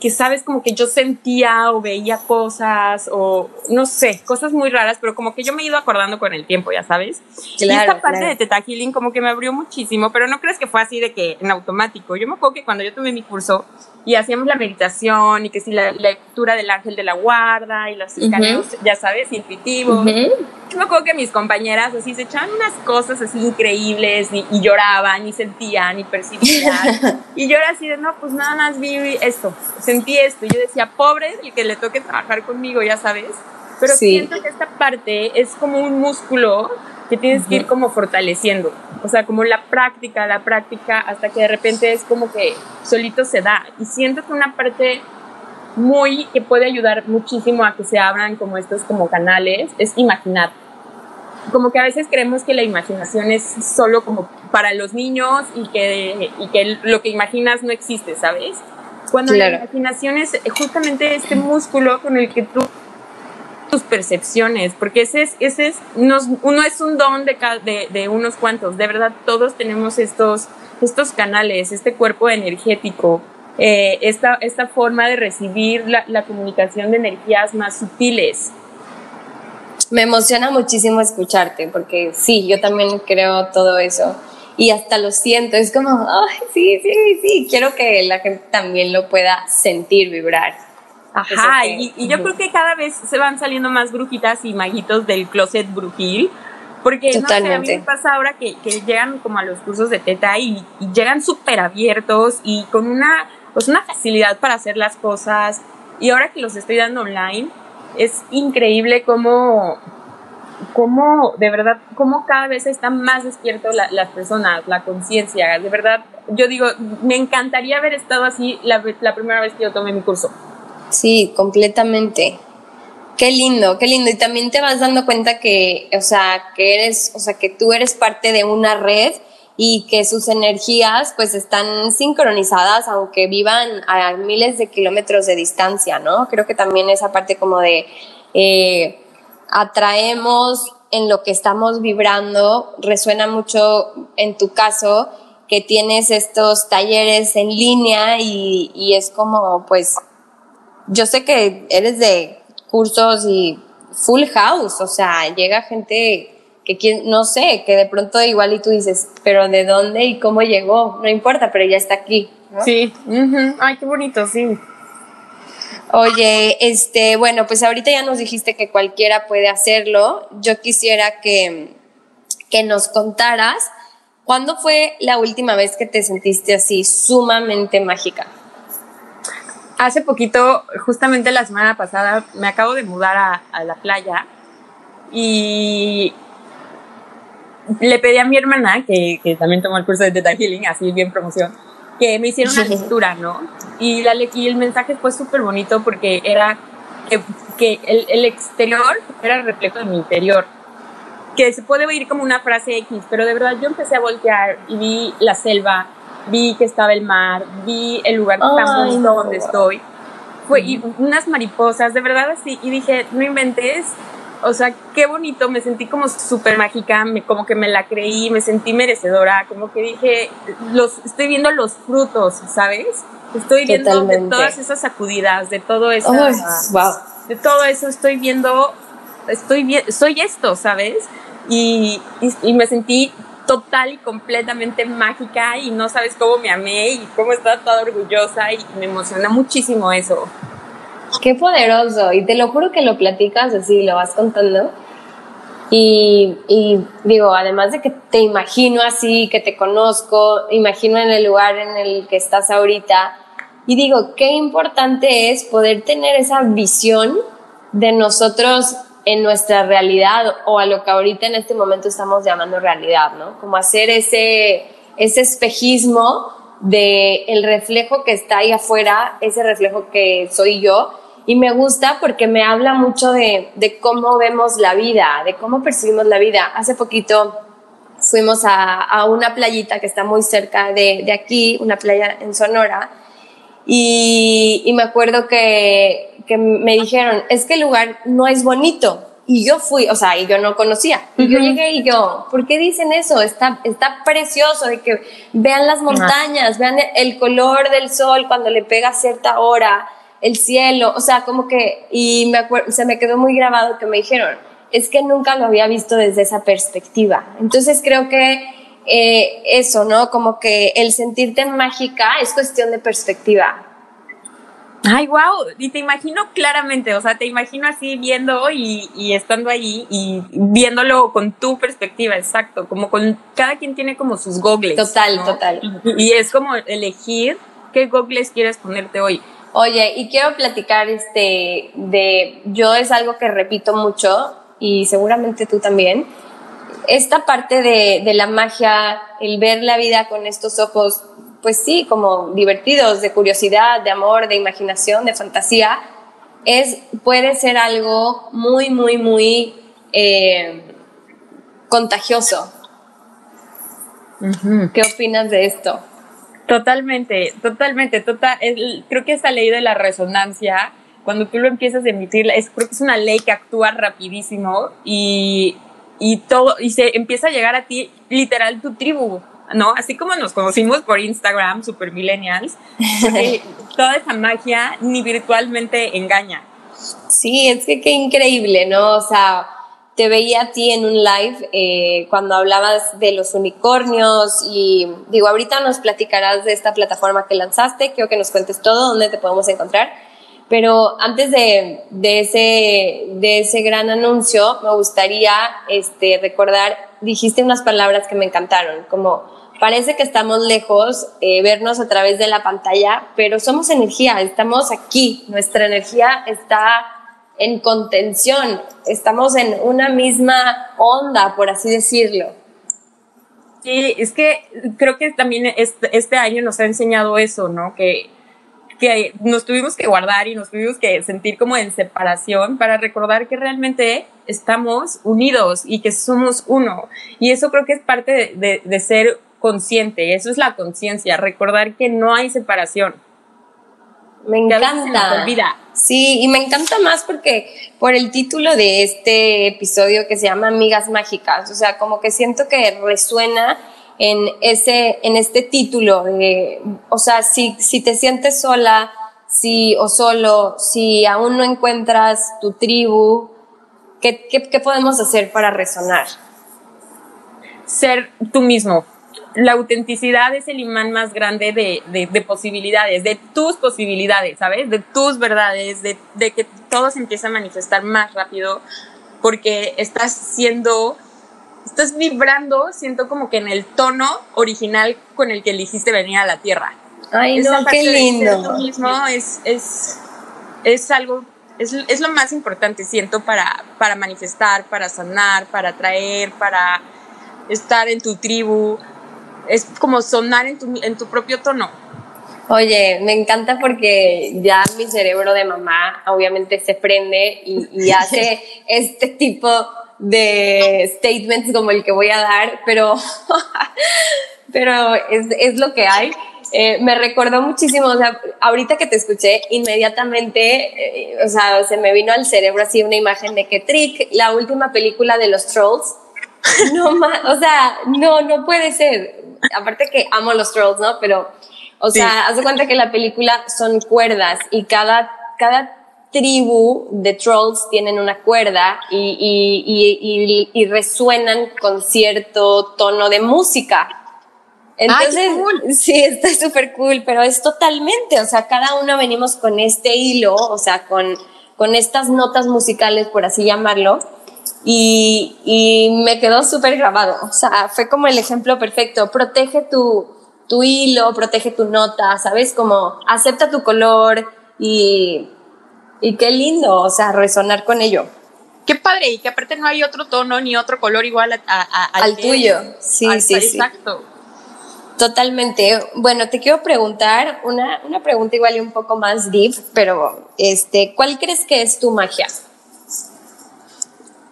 [SPEAKER 2] que sabes como que yo sentía o veía cosas o no sé, cosas muy raras, pero como que yo me he ido acordando con el tiempo, ya sabes. y esta parte de Teta Healing como que me abrió muchísimo, pero no crees que fue así de que en automático. Yo me acuerdo que cuando yo tomé mi curso y hacíamos la meditación y que si la, lectura del ángel de la guarda y los escaneos, ya sabes, intuitivos. Yo me acuerdo que mis compañeras así se echaban unas cosas así increíbles y, lloraban y sentían y percibían. y yo era así de, no, pues nada más vi esto, sentí esto. Y yo decía, pobre el que le toque trabajar conmigo, ya sabes. Pero siento que esta parte es como un músculo que tienes que ir como fortaleciendo. O sea, como la práctica, la práctica, hasta que de repente es como que solito se da. Y siento que una parte muy que puede ayudar muchísimo a que se abran como estos como canales es imaginar. Como que a veces creemos que la imaginación es solo como para los niños y que, y que lo que imaginas no existe, ¿sabes? Cuando la imaginación es justamente este músculo con el que tú tus percepciones, porque ese es, ese es, uno es un don de, de, de, unos cuantos, de verdad todos tenemos estos, estos canales, este cuerpo energético, eh, esta, esta forma de recibir la, la comunicación de energías más sutiles.
[SPEAKER 1] Me emociona muchísimo escucharte, porque sí, yo también creo todo eso. Y hasta lo siento, es como, ay, sí, sí, sí, quiero que la gente también lo pueda sentir, vibrar.
[SPEAKER 2] Ajá, y, yo creo que cada vez se van saliendo más brujitas y maguitos del closet brujil, porque no sé, a mí me pasa ahora que, llegan como a los cursos de teta y, llegan súper abiertos y con una, pues una facilidad para hacer las cosas, y ahora que los estoy dando online, es increíble cómo, cómo de verdad, cómo cada vez están más despiertos las personas, la conciencia. De verdad, yo digo, me encantaría haber estado así la, la primera vez que yo tomé mi curso.
[SPEAKER 1] Sí, completamente. Qué lindo, qué lindo. Y también te vas dando cuenta que, o sea, que eres, o sea, que tú eres parte de una red y que sus energías pues están sincronizadas aunque vivan a miles de kilómetros de distancia, ¿no? Creo que también esa parte como de eh, atraemos en lo que estamos vibrando, resuena mucho en tu caso que tienes estos talleres en línea y, y es como pues yo sé que eres de cursos y full house, o sea, llega gente que no sé, que de pronto igual y tú dices, pero ¿de dónde y cómo llegó? No importa, pero ya está aquí.
[SPEAKER 2] Sí, ay, qué bonito, sí.
[SPEAKER 1] Oye, este, bueno, pues ahorita ya nos dijiste que cualquiera puede hacerlo. Yo quisiera que, que nos contaras cuándo fue la última vez que te sentiste así sumamente mágica
[SPEAKER 2] hace poquito, justamente la semana pasada, me acabo de mudar a, la playa y le pedí a mi hermana, que, también tomó el curso de Theta Healing, así bien promoción, que me hiciera una lectura, ¿no? Y, la, y el mensaje fue súper bonito porque era que, el, el, exterior era el reflejo de mi interior. Que se puede oír como una frase X, pero de verdad yo empecé a voltear y vi la selva, vi que estaba el mar, vi el lugar tan bonito donde estoy. Fue y unas mariposas, de verdad así, y dije, no inventes, o sea, qué bonito, me sentí como súper mágica, me, como que me la creí, me sentí merecedora, como que dije, los, estoy viendo los frutos, ¿sabes? Estoy viendo de todas esas sacudidas, de todo eso, de todo eso estoy viendo, estoy bien, soy esto, ¿sabes? y, y me sentí total y completamente mágica y no sabes cómo me amé y cómo estaba toda orgullosa y me emociona muchísimo eso.
[SPEAKER 1] Qué poderoso y te lo juro que lo platicas así, lo vas contando. Y, y, digo, además de que te imagino así, que te conozco, imagino en el lugar en el que estás ahorita, y digo, qué importante es poder tener esa visión de nosotros en nuestra realidad o a lo que ahorita en este momento estamos llamando realidad, ¿no? Como hacer ese, ese espejismo de el reflejo que está ahí afuera, ese reflejo que soy yo. Y me gusta porque me habla mucho de, de cómo vemos la vida, de cómo percibimos la vida. Hace poquito fuimos a, a una playita que está muy cerca de, de aquí, una playa en Sonora, y, y me acuerdo que, que me dijeron, es que el lugar no es bonito. Y yo fui, o sea, y yo no conocía. Y yo llegué y yo, ¿por qué dicen eso? Está, está precioso de que vean las montañas, vean el color del sol cuando le pega a cierta hora, el cielo, o sea, como que, y me se me quedó muy grabado que me dijeron, es que nunca lo había visto desde esa perspectiva. Entonces creo que eh, eso, ¿no? Como que el sentirte mágica es cuestión de perspectiva.
[SPEAKER 2] Ay, wow, y te imagino claramente, o sea, te imagino así viendo y, y, estando ahí y viéndolo con tu perspectiva, exacto, como con cada quien tiene como sus gogles.
[SPEAKER 1] Total, total.
[SPEAKER 2] Y, es como elegir qué gogles quieres ponerte hoy.
[SPEAKER 1] Oye, y quiero platicar este de, yo es algo que repito mucho y seguramente tú también, esta parte de, de la magia, el ver la vida con estos ojos pues sí, como divertidos, de curiosidad, de amor, de imaginación, de fantasía, es, puede ser algo muy, muy, muy eh, contagioso. ¿Qué opinas de esto?
[SPEAKER 2] Totalmente, totalmente, total. creo que esa ley de la resonancia, cuando tú lo empiezas a emitir, es, creo que es una ley que actúa rapidísimo y, y todo, y se empieza a llegar a ti, literal, tu tribu. ¿no? Así como nos conocimos por Instagram, super millennials, toda esa magia ni virtualmente engaña.
[SPEAKER 1] Sí, es que qué increíble, ¿no? O sea, te veía a ti en un live eh, cuando hablabas de los unicornios y digo, ahorita nos platicarás de esta plataforma que lanzaste, quiero que nos cuentes todo, dónde te podemos encontrar. Pero antes de, de, ese, de ese gran anuncio, me gustaría este, recordar, dijiste unas palabras que me encantaron, como parece que estamos lejos, eh, vernos a través de la pantalla, pero somos energía, estamos aquí, nuestra energía está en contención, estamos en una misma onda, por así decirlo.
[SPEAKER 2] Sí, es que creo que también este, año nos ha enseñado eso, ¿no? Que, que nos tuvimos que guardar y nos tuvimos que sentir como en separación para recordar que realmente estamos unidos y que somos uno. Y eso creo que es parte de, de, de ser consciente, eso es la conciencia, recordar que no hay separación.
[SPEAKER 1] Me encanta. Sí, y me encanta más porque por el título de este episodio que se llama Amigas Mágicas, o sea, como que siento que resuena en ese en este título o sea, si si te sientes sola, si o solo, si aún no encuentras tu tribu, ¿qué, qué, qué podemos hacer para resonar?
[SPEAKER 2] Ser tú mismo, la autenticidad es el imán más grande de, de, de, posibilidades, de tus posibilidades, ¿sabes? De tus verdades, de, de, que todo se empieza a manifestar más rápido porque estás siendo, estás vibrando, siento como que en el tono original con el que elegiste venir a la Tierra.
[SPEAKER 1] Ay, Esa no, qué lindo.
[SPEAKER 2] mismo es, es, es algo, es, es lo más importante, siento, para, para manifestar, para sanar, para atraer, para estar en tu tribu, es como sonar en tu, en tu propio tono.
[SPEAKER 1] Oye, me encanta porque ya mi cerebro de mamá obviamente se prende y, y hace este tipo de statements como el que voy a dar, pero, pero es, es, lo que hay. Eh, me recordó muchísimo, o sea, ahorita que te escuché, inmediatamente, eh, o sea, se me vino al cerebro así una imagen de que Trick, la última película de los Trolls, no más, o sea, no, no puede ser aparte que amo los trolls, ¿no? Pero, o sea, sí. haz de cuenta que la película son cuerdas y cada, cada tribu de trolls tienen una cuerda y, y, y, y resuenan con cierto tono de música. Entonces, Ay, cool. sí, está súper cool, pero es totalmente, o sea, cada uno venimos con este hilo, o sea, con, con estas notas musicales, por así llamarlo, y, y me quedó súper grabado. O sea, fue como el ejemplo perfecto. Protege tu, tu hilo, protege tu nota, ¿sabes? Como acepta tu color y, y qué lindo, o sea, resonar con ello.
[SPEAKER 2] Qué padre, y que aparte no hay otro tono ni otro color igual a, a, a,
[SPEAKER 1] al, al tuyo. Sí,
[SPEAKER 2] al,
[SPEAKER 1] sí,
[SPEAKER 2] exacto.
[SPEAKER 1] sí. Totalmente. Bueno, te quiero preguntar una, una pregunta igual y un poco más deep, pero este, ¿cuál crees que es tu magia?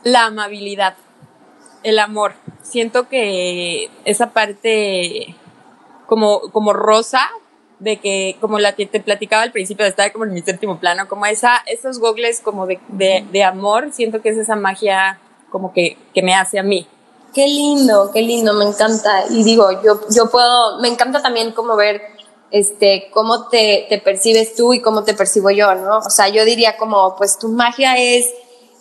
[SPEAKER 2] La amabilidad, el amor. Siento que esa parte como, como rosa, de que como la que te platicaba al principio, de estar como en mi séptimo plano, como esa, esos gogles como de, de, de amor, siento que es esa magia como que, que me hace a mí.
[SPEAKER 1] Qué lindo, qué lindo, me encanta. Y digo, yo, yo puedo, me encanta también como ver este, cómo te, te percibes tú y cómo te percibo yo, ¿no? O sea, yo diría como, pues tu magia es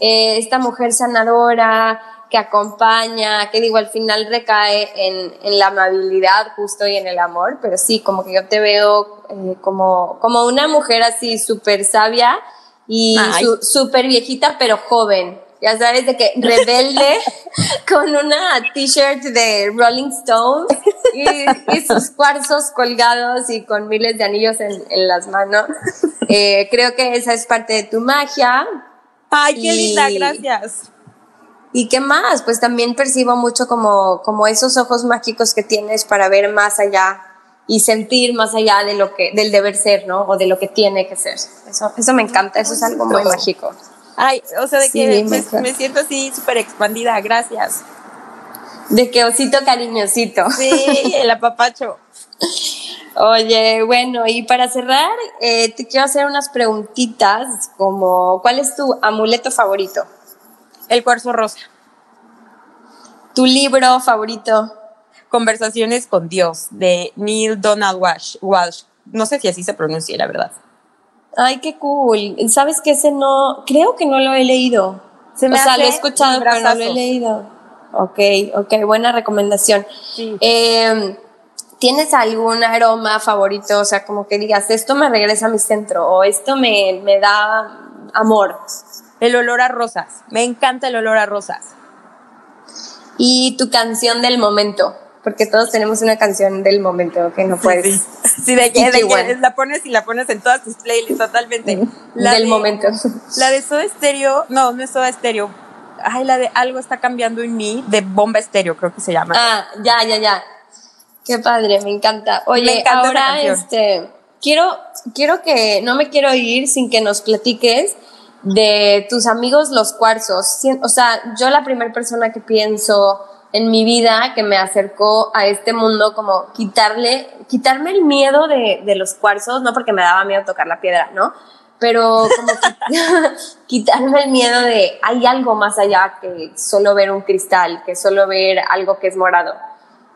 [SPEAKER 1] eh, esta mujer sanadora que acompaña, que digo, al final recae en, en, la amabilidad justo y en el amor, pero sí, como que yo te veo eh, como, como una mujer así súper sabia y súper viejita, pero joven. Ya sabes, de que rebelde con una t-shirt de Rolling Stone y, y, sus cuarzos colgados y con miles de anillos en, en las manos. Eh, creo que esa es parte de tu magia,
[SPEAKER 2] Ay, qué y, linda, gracias.
[SPEAKER 1] ¿Y qué más? Pues también percibo mucho como, como esos ojos mágicos que tienes para ver más allá y sentir más allá de lo que, del deber ser, ¿no? O de lo que tiene que ser. Eso, eso me encanta, eso es algo muy mágico.
[SPEAKER 2] Ay, o sea, de sí, que me, me, siento así súper expandida, gracias.
[SPEAKER 1] De que osito cariñosito.
[SPEAKER 2] Sí, el apapacho.
[SPEAKER 1] Oye, bueno, y para cerrar, eh, te quiero hacer unas preguntitas como, ¿cuál es tu amuleto favorito?
[SPEAKER 2] El cuarzo rosa.
[SPEAKER 1] ¿Tu libro favorito?
[SPEAKER 2] Conversaciones con Dios, de Neil Donald Walsh. Walsh. No sé si así se pronuncia, la verdad.
[SPEAKER 1] Ay, qué cool. ¿Sabes que ese no, creo que no lo he leído? Se me o sea, lo he escuchado, pero no lo he leído. Ok, ok, buena recomendación. Sí. Em, ¿Tienes algún aroma favorito? O sea, como que digas, esto me regresa a mi centro o esto me, me da amor.
[SPEAKER 2] El olor a rosas. Me encanta el olor a rosas.
[SPEAKER 1] Y tu canción del momento porque todos tenemos una canción del momento que no puedes.
[SPEAKER 2] Sí, de, que, la pones y la pones en todas tus playlists totalmente.
[SPEAKER 1] La del momento.
[SPEAKER 2] La de Soda Stereo, no, no es Soda Stereo. Ay, la de Algo está cambiando en mí, de Bomba Stereo, creo que se llama.
[SPEAKER 1] Ah, ya, ya, ya. Qué padre, me encanta. Oye, ahora este quiero quiero que no me quiero ir sin que nos platiques de tus amigos los cuarzos. O sea, yo la primera persona que pienso en mi vida que me acercó a este mundo, como quitarle, quitarme el miedo de, de los cuarzos, no porque me daba miedo tocar la piedra, ¿no? Pero como quitarme el miedo de hay algo más allá que solo ver un cristal, que solo ver algo que es morado.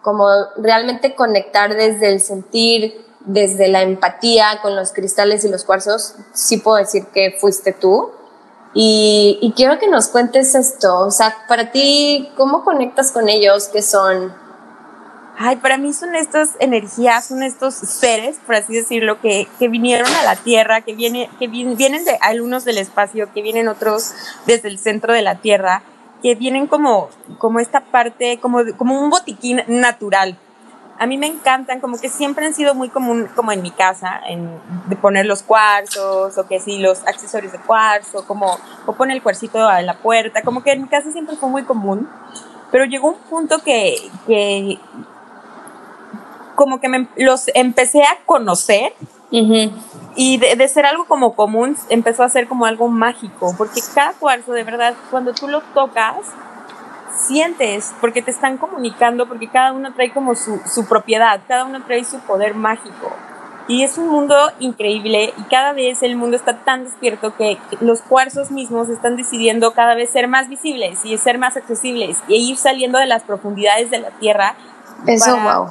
[SPEAKER 1] Como realmente conectar desde el sentir, desde la empatía con los cristales y los cuarzos, sí puedo decir que fuiste tú y, quiero que nos cuentes esto, o sea, para ti, ¿cómo conectas con ellos? ¿Qué son?
[SPEAKER 2] Ay, para mí son estas energías, son estos seres, por así decirlo, que, que vinieron a la Tierra, que, viene, que vienen de algunos del espacio, que vienen otros desde el centro de la Tierra, que vienen como, como esta parte, como, como un botiquín natural, a mí me encantan, como que siempre han sido muy común, como en mi casa, en, de poner los cuarzos, o que sí, los accesorios de cuarzo, como, o poner el cuarcito a la puerta, como que en mi casa siempre fue muy común, pero llegó un punto que, que como que me, los empecé a conocer, y de, de, ser algo como común, empezó a ser como algo mágico, porque cada cuarzo, de verdad, cuando tú lo tocas, sientes, porque te están comunicando, porque cada uno trae como su, su propiedad, cada uno trae su poder mágico. Y es un mundo increíble y cada vez el mundo está tan despierto que los cuarzos mismos están decidiendo cada vez ser más visibles y ser más accesibles e ir saliendo de las profundidades de la tierra.
[SPEAKER 1] Eso, para, wow.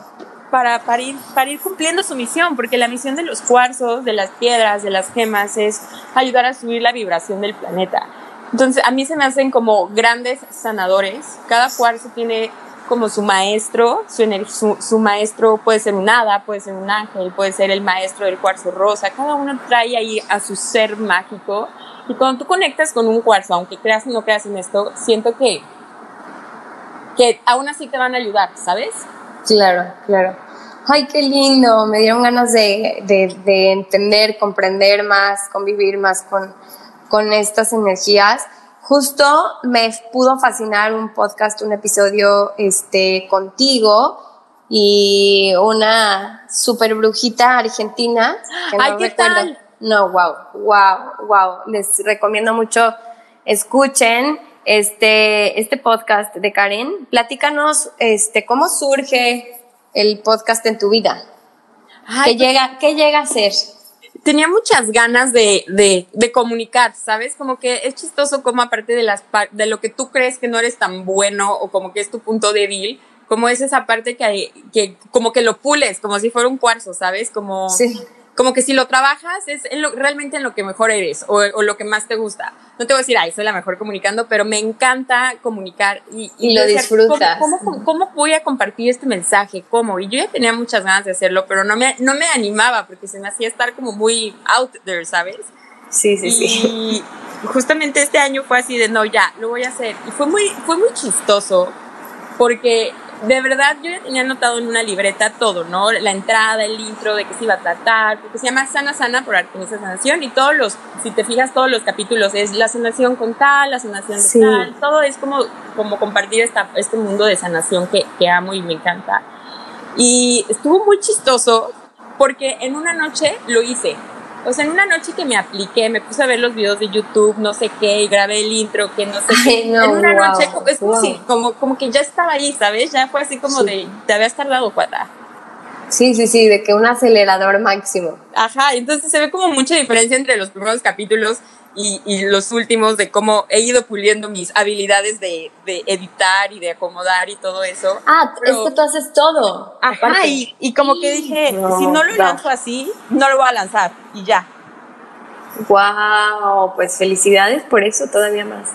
[SPEAKER 2] Para, para, ir, cumpliendo su misión, porque la misión de los cuarzos, de las piedras, de las gemas es ayudar a subir la vibración del planeta. Entonces, a mí se me hacen como grandes sanadores. Cada cuarzo tiene como su maestro, su, su, maestro puede ser un hada, puede ser un ángel, puede ser el maestro del cuarzo rosa. Cada uno trae ahí a su ser mágico. Y cuando tú conectas con un cuarzo, aunque creas o no creas en esto, siento que, que aún así te van a ayudar, ¿sabes?
[SPEAKER 1] Claro, claro. Ay, qué lindo. Me dieron ganas de, de, de entender, comprender más, convivir más con, con estas energías. Justo me pudo fascinar un podcast, un episodio este, contigo y una super brujita argentina.
[SPEAKER 2] Que Ay, ¿qué tal?
[SPEAKER 1] No, wow, wow, wow. Les recomiendo mucho escuchen este, este podcast de Karen. Platícanos este, cómo surge el podcast en tu vida. ¿Qué, pues llega, ¿Qué llega a ser?
[SPEAKER 2] tenía muchas ganas de, de, de, comunicar, ¿sabes? Como que es chistoso como aparte de, las, de lo que tú crees que no eres tan bueno o como que es tu punto débil, como es esa parte que, que como que lo pules, como si fuera un cuarzo, ¿sabes? Como... Sí como que si lo trabajas es realmente en lo que mejor eres o, lo que más te gusta. No te voy a decir, ay, soy la mejor comunicando, pero me encanta comunicar y,
[SPEAKER 1] y, lo disfrutas.
[SPEAKER 2] ¿cómo, voy a compartir este mensaje? ¿Cómo? Y yo ya tenía muchas ganas de hacerlo, pero no me, no me animaba porque se me hacía estar como muy out there, ¿sabes?
[SPEAKER 1] Sí, sí, sí.
[SPEAKER 2] Y justamente este año fue así de, no, ya, lo voy a hacer. Y fue muy, fue muy chistoso porque de verdad yo ya tenía anotado en una libreta todo, ¿no? La entrada, el intro, de qué se iba a tratar, porque se llama Sana Sana por Artemisa Sanación y todos los, si te fijas, todos los capítulos es la sanación con tal, la sanación de tal, todo es como, como compartir esta, este mundo de sanación que, que amo y me encanta. Y estuvo muy chistoso porque en una noche lo hice, o sea, en una noche que me apliqué, me puse a ver los videos de YouTube, no sé qué, y grabé el intro, que no sé qué. en una noche, es como, si, como, como, que ya estaba ahí, ¿sabes? Ya fue así como de, te habías tardado cuata.
[SPEAKER 1] Sí, sí, sí, de que un acelerador máximo.
[SPEAKER 2] Ajá, entonces se ve como mucha diferencia entre los primeros capítulos y, y los últimos de cómo he ido puliendo mis habilidades de, de editar y de acomodar y todo eso.
[SPEAKER 1] Ah, es que tú haces todo.
[SPEAKER 2] Ajá, y, y, como que dije, si no lo lanzo así, no lo voy a lanzar y ya.
[SPEAKER 1] Wow, pues felicidades por eso todavía más.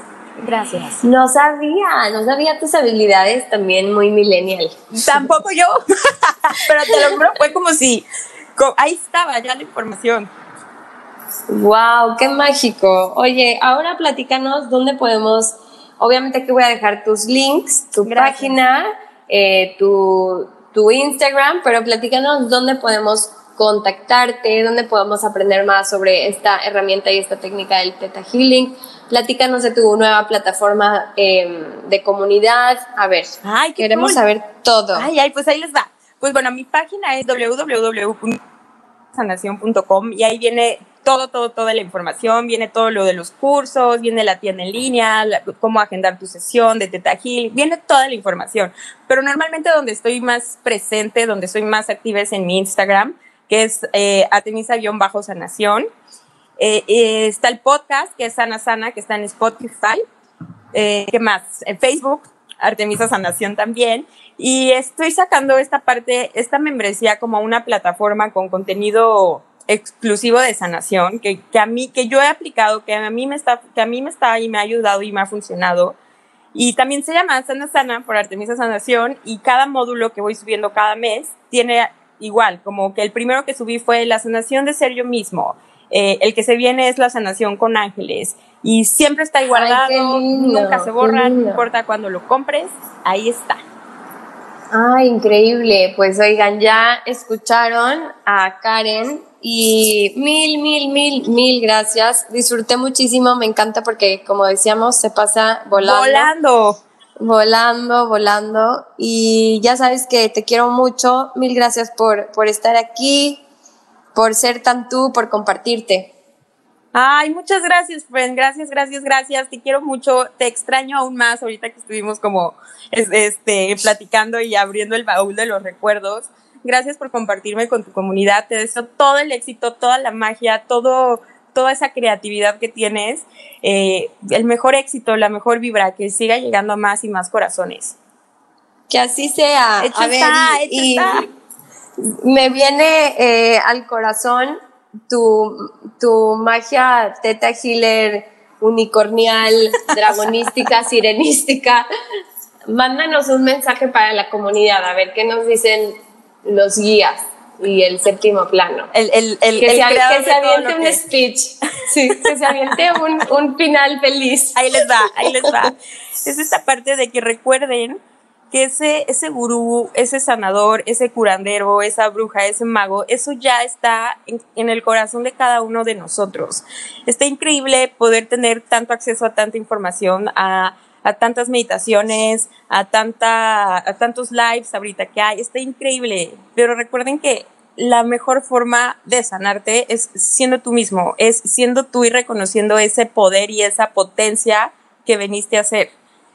[SPEAKER 2] Gracias.
[SPEAKER 1] No sabía, no sabía tus habilidades también muy millennial.
[SPEAKER 2] Tampoco yo, pero te lo juro, fue como si ahí estaba ya la información.
[SPEAKER 1] Wow, qué mágico. Oye, ahora platícanos dónde podemos, obviamente aquí voy a dejar tus links, tu página, eh, tu, tu Instagram, pero platícanos dónde podemos contactarte, dónde podemos aprender más sobre esta herramienta y esta técnica del Theta Healing. Platícanos de tu nueva plataforma em, de comunidad. A ver,
[SPEAKER 2] ay,
[SPEAKER 1] queremos saber todo.
[SPEAKER 2] Ay, ay, pues ahí les va. Pues bueno, mi página es www.sanación.com y ahí viene todo, todo, toda la información, viene todo lo de los cursos, viene la tienda en línea, cómo agendar tu sesión de Teta Healing, viene toda la información. Pero normalmente donde estoy más presente, donde estoy más activa es en mi Instagram que es eh, Atenisa-Sanación. Eh, eh, está el podcast, que es Sana Sana, que está en Spotify. Eh, ¿Qué más? En Facebook, Artemisa Sanación también. Y estoy sacando esta parte, esta membresía como una plataforma con contenido exclusivo de sanación que, que, a mí que yo he aplicado que a mí me está que a mí me está y me ha ayudado y me ha funcionado y también se llama Sana Sana por Artemisa Sanación y cada módulo que voy subiendo cada mes tiene igual, como que el primero que subí fue la sanación de ser yo mismo. Eh, el que se viene es la sanación con ángeles y siempre está guardado, nunca se borra, no importa cuando lo compres, ahí está.
[SPEAKER 1] Ay, increíble. Pues oigan, ya escucharon a Karen y mil, mil, mil, mil gracias. Disfruté muchísimo, me encanta porque como decíamos, se pasa volando.
[SPEAKER 2] Volando
[SPEAKER 1] volando, volando. Y ya sabes que te quiero mucho. Mil gracias por, por estar aquí, por ser tan tú, por compartirte.
[SPEAKER 2] Ay, muchas gracias, friend. Gracias, gracias, gracias. Te quiero mucho. Te extraño aún más ahorita que estuvimos como este, platicando y abriendo el baúl de los recuerdos. Gracias por compartirme con tu comunidad. Te deseo todo el éxito, toda la magia, todo toda esa creatividad que tienes, eh, el mejor éxito, la mejor vibra, que siga llegando a más y más corazones.
[SPEAKER 1] Que así sea.
[SPEAKER 2] a ver, y,
[SPEAKER 1] me viene eh, al corazón tu, tu magia teta healer unicornial, dragonística, sirenística. Mándanos un mensaje para la comunidad, a ver qué nos dicen los guías y el séptimo plano.
[SPEAKER 2] El, el, el,
[SPEAKER 1] que, se, aviente un speech, sí, que se aviente un, un final feliz.
[SPEAKER 2] Ahí les va, ahí les va. Es esta parte de que recuerden que ese, ese gurú, ese sanador, ese curandero, esa bruja, ese mago, eso ya está en, en, el corazón de cada uno de nosotros. Está increíble poder tener tanto acceso a tanta información, a a tantas meditaciones, a, tanta, a tantos lives ahorita que hay. Está increíble, pero recuerden que la mejor forma de sanarte es siendo tú mismo, es siendo tú y reconociendo ese poder y esa potencia que veniste a ser.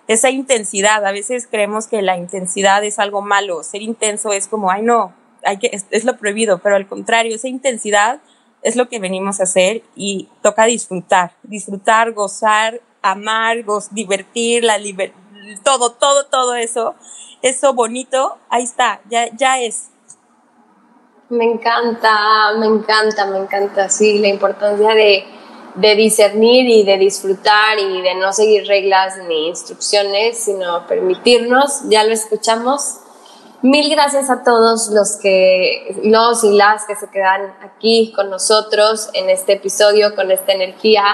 [SPEAKER 2] Esa intensidad, a veces creemos que la intensidad es algo malo, ser intenso es como, ay no, hay que, es, es lo prohibido, pero al contrario, esa intensidad es lo que venimos a hacer y toca disfrutar, disfrutar, gozar amar, divertir, la todo, todo, todo eso, eso bonito, ahí está, ya, ya es.
[SPEAKER 1] Me encanta, me encanta, me encanta, sí, la importancia de, de discernir y de disfrutar y de no seguir reglas ni instrucciones, sino permitirnos, ya lo escuchamos. Mil gracias a todos los que, los y las que se quedan aquí con nosotros en este episodio, con esta energía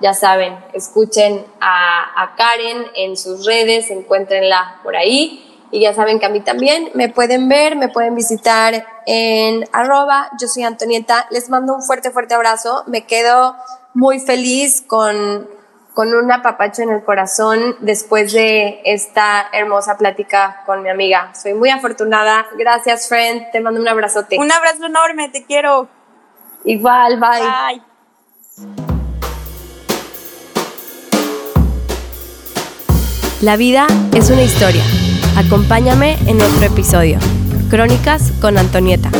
[SPEAKER 1] ya saben, escuchen a, Karen en sus redes, encuéntrenla por ahí. Y ya saben que a mí también me pueden ver, me pueden visitar en arroba, yo soy Antonieta. Les mando un fuerte, fuerte abrazo. Me quedo muy feliz con, con un apapacho en el corazón después de esta hermosa plática con mi amiga. Soy muy afortunada. Gracias, friend. Te mando un abrazote.
[SPEAKER 2] Un abrazo enorme, te quiero.
[SPEAKER 1] Igual, bye. Bye. La vida es una historia. Acompáñame en otro episodio. Crónicas con Antonieta.